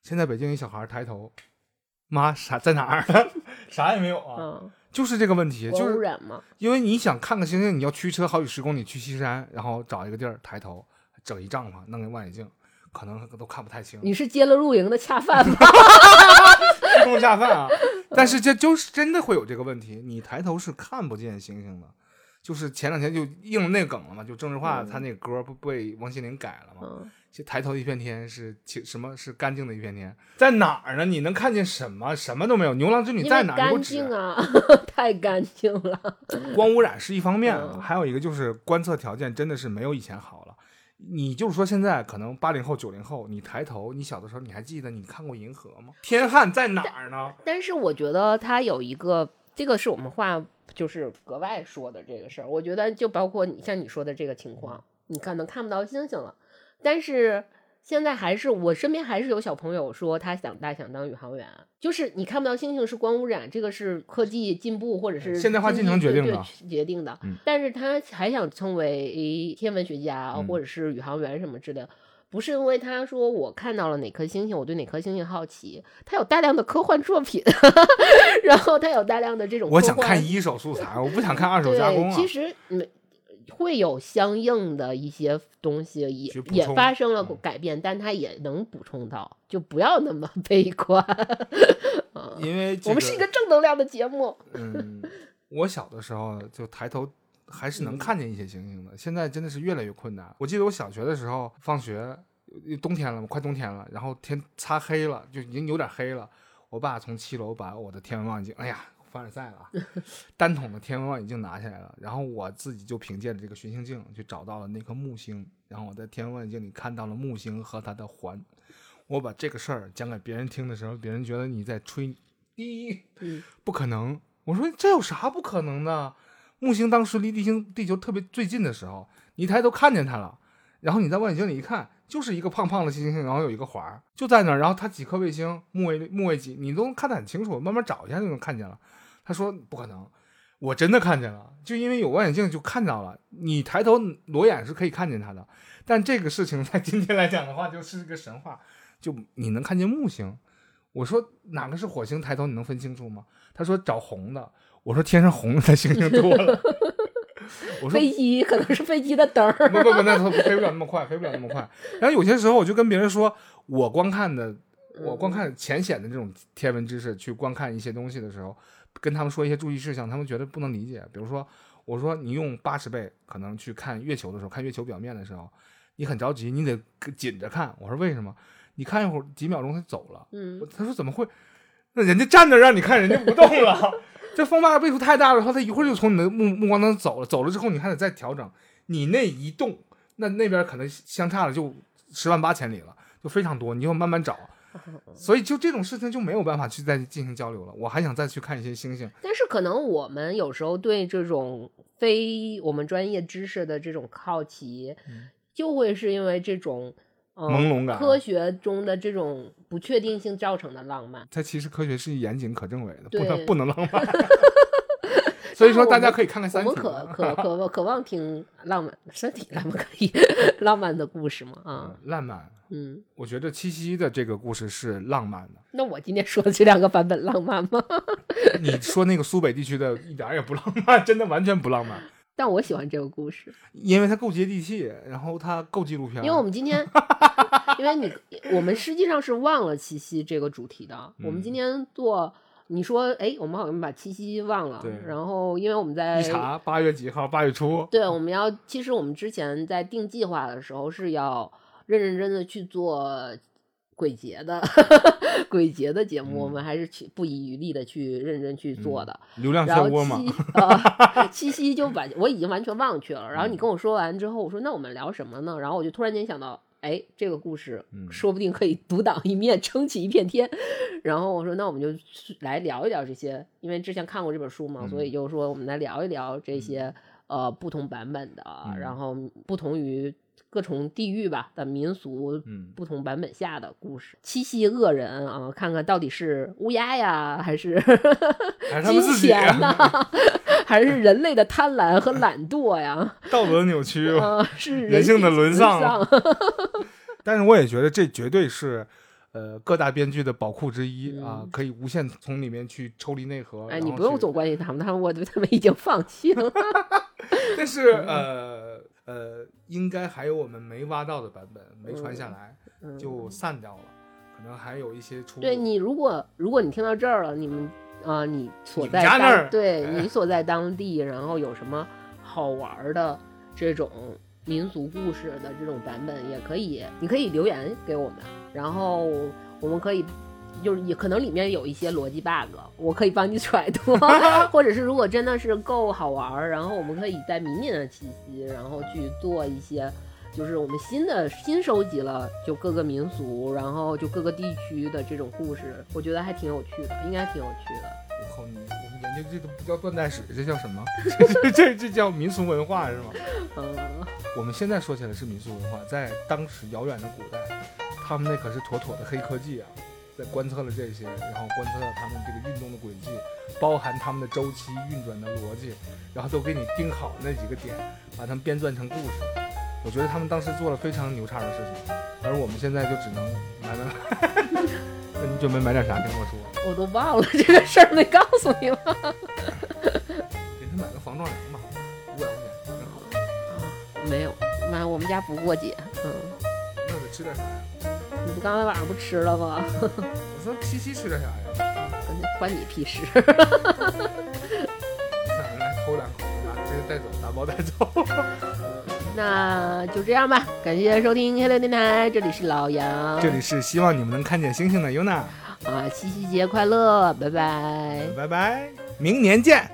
现在北京一小孩抬头，妈啥在哪儿？啥也没有啊，嗯，就是这个问题，就是污是染嘛。因为你想看个星星，你要驱车好几十公里去西山，然后找一个地儿抬头，整一帐篷，弄个望远镜，可能都看不太清。你是接了露营的恰饭吗？自动下饭啊！但是这就是真的会有这个问题，你抬头是看不见星星的。就是前两天就应了那个梗了嘛，就郑智化他那个歌不被王心凌改了嘛？嗯，就抬头一片天是清什么是干净的一片天，在哪儿呢？你能看见什么？什么都没有。牛郎织女在哪儿？干指净啊，太干净了。光污染是一方面，嗯还有一个就是观测条件真的是没有以前好了。你就是说现在可能八零后、九零后，你抬头，你小的时候你还记得你看过银河吗？天汉在哪儿呢？但是我觉得它有一个，这个是我们话就是格外说的这个事儿。我觉得就包括你像你说的这个情况，你可能看不到星星了，但是现在还是我身边还是有小朋友说他想大想当宇航员，就是你看不到星星是光污染，这个是科技进步或者是现代化进程决定的决定的嗯。但是他还想成为天文学家嗯或者是宇航员什么之类的。不是因为他说我看到了哪颗星星，我对哪颗星星好奇，他有大量的科幻作品，然后他有大量的这种我想看一手素材，我不想看二手加工，啊。其实嗯，会有相应的一些东西也也发生了嗯改变，但它也能补充到，就不要那么 悲观。嗯因为、这我们是一个正能量的节目。嗯，我小的时候就抬头还是能嗯看见一些星星的，现在真的是越来越困难。我记得我小学的时候放学，冬天了嘛，快冬天了，然后天擦黑了，就已经有点黑了。我爸从七楼把我的天文望远镜，哎呀，凡尔赛了啊，单筒的天文望远镜拿下来了，然后我自己就凭借着这个寻星镜去找到了那颗木星，然后我在天文望远镜里看到了木星和它的环。我把这个事儿讲给别人听的时候，别人觉得你在吹低，嗯不可能。我说这有啥不可能的？木星当时离地星地球特别最近的时候，你抬头看见它了，然后你在望远镜里一看，就是一个胖胖的星星，然后有一个环儿就在那儿，然后它几颗卫星，木卫木卫几，你都能看得很清楚，慢慢找一下就能看见了。他说不可能，我真的看见了，就因为有望远镜就看到了。你抬头裸眼是可以看见它的，但这个事情在今天来讲的话，就是个神话。就你能看见木星，我说哪个是火星？抬头你能分清楚吗？他说找红的，我说天上红的星星多了。我说飞机可能是飞机的灯儿。不不不，那它飞不了那么快，飞不了那么快。然后有些时候我就跟别人说，我观看的，我观看浅显的这种天文知识，去观看一些东西的时候，跟他们说一些注意事项，他们觉得不能理解。比如说，我说你用八十倍可能去看月球的时候，看月球表面的时候，你很着急，你得紧着看。我说为什么？你看一会儿几秒钟它走了。嗯，他说怎么会？那人家站着让你看，人家不动了。这风八倍数太大了，然后他一会儿就从你的目目光当中走了，走了之后你还得再调整。你那一动，那那边可能相差了就十万八千里了，就非常多，你就慢慢找。所以就这种事情就没有办法去再进行交流了。我还想再去看一些星星，但是可能我们有时候对这种非我们专业知识的这种好奇，就会是因为这种。呃朦胧感啊科学中的这种不确定性造成的浪漫，它其实科学是严谨可证伪的，不能不能浪漫。所以说大家可以看看《三体我们》可可可渴望听浪漫，三体浪漫可以浪漫的故事吗？啊，嗯浪漫。嗯，我觉得七夕的这个故事是浪漫的。那我今天说的这两个版本浪漫吗？你说那个苏北地区的一点儿也不浪漫，真的完全不浪漫，但我喜欢这个故事，因为它够接地气，然后它够纪录片。因为我们今天，因为你我们实际上是忘了七夕这个主题的。我们今天做，你说，哎，我们好像把七夕忘了对，然后因为我们在一查八月几号，八月初，对，我们要，其实我们之前在定计划的时候是要认认真的去做鬼节的 鬼节的节目，我们还是去不遗余力的去认真去做的。流量漩涡嘛七，呃七夕就把我已经完全忘却了。然后你跟我说完之后，我说那我们聊什么呢？然后我就突然间想到，哎，这个故事嗯。说不定可以独当一面，撑起一片天。然后我说，那我们就来聊一聊这些，因为之前看过这本书嘛，所以就说我们来聊一聊这些呃不同版本的，嗯。然后不同于各种地域吧的民俗，嗯不同版本下的故事。七夕恶人啊，看看到底是乌鸦呀，还是金钱呢、还是人类的贪婪和懒惰呀？道德扭曲。啊，是人性的沦丧丧。但是我也觉得这绝对是，呃，各大编剧的宝库之一啊，可以无限从里面去抽离内核。嗯哎，你不用总关心他们，他们我对他们已经放弃了。但是嗯呃呃，应该还有我们没挖到的版本没传下来，嗯就散掉了，可能还有一些出。对你，如果如果你听到这儿了，你们啊、你所在当家那儿对哎你所在当地，然后有什么好玩儿的这种民俗故事的这种版本，也可以，你可以留言给我们，然后我们可以。就是也可能里面有一些逻辑 bug，我可以帮你 揣度，或者是如果真的是够好玩儿，然后我们可以在明年的七夕，然后去做一些，就是我们新的新收集了就各个民俗，然后就各个地区的这种故事，我觉得还挺有趣的，应该挺有趣的。我靠你，我们研究这都不叫断代史，这叫什么？这这这叫民俗文化是吗？嗯，我们现在说起来是民俗文化，在当时遥远的古代，他们那可是妥妥的黑科技啊！在观测了这些，然后观测了他们这个运动的轨迹，包含他们的周期运转的逻辑，然后都给你定好那几个点，把它们编撰成故事。我觉得他们当时做了非常牛叉的事情，而我们现在就只能买买买。那你准备买点啥？跟我说，我都忘了这个事儿，没告诉你吗？给他买个防撞梁吧，五百块钱，挺好没有，妈，我们家不过节。嗯，那得吃点啥呀？你不刚才晚上不吃了吗？我说七夕吃点啥呀？关你屁事。想人来偷两口，把这个带走，打包带走。那就这样吧，感谢收听黑乐电台，这里是老杨，这里是希望你们能看见星星的 Yuna，啊，七夕节快乐，拜拜。拜拜，明年见。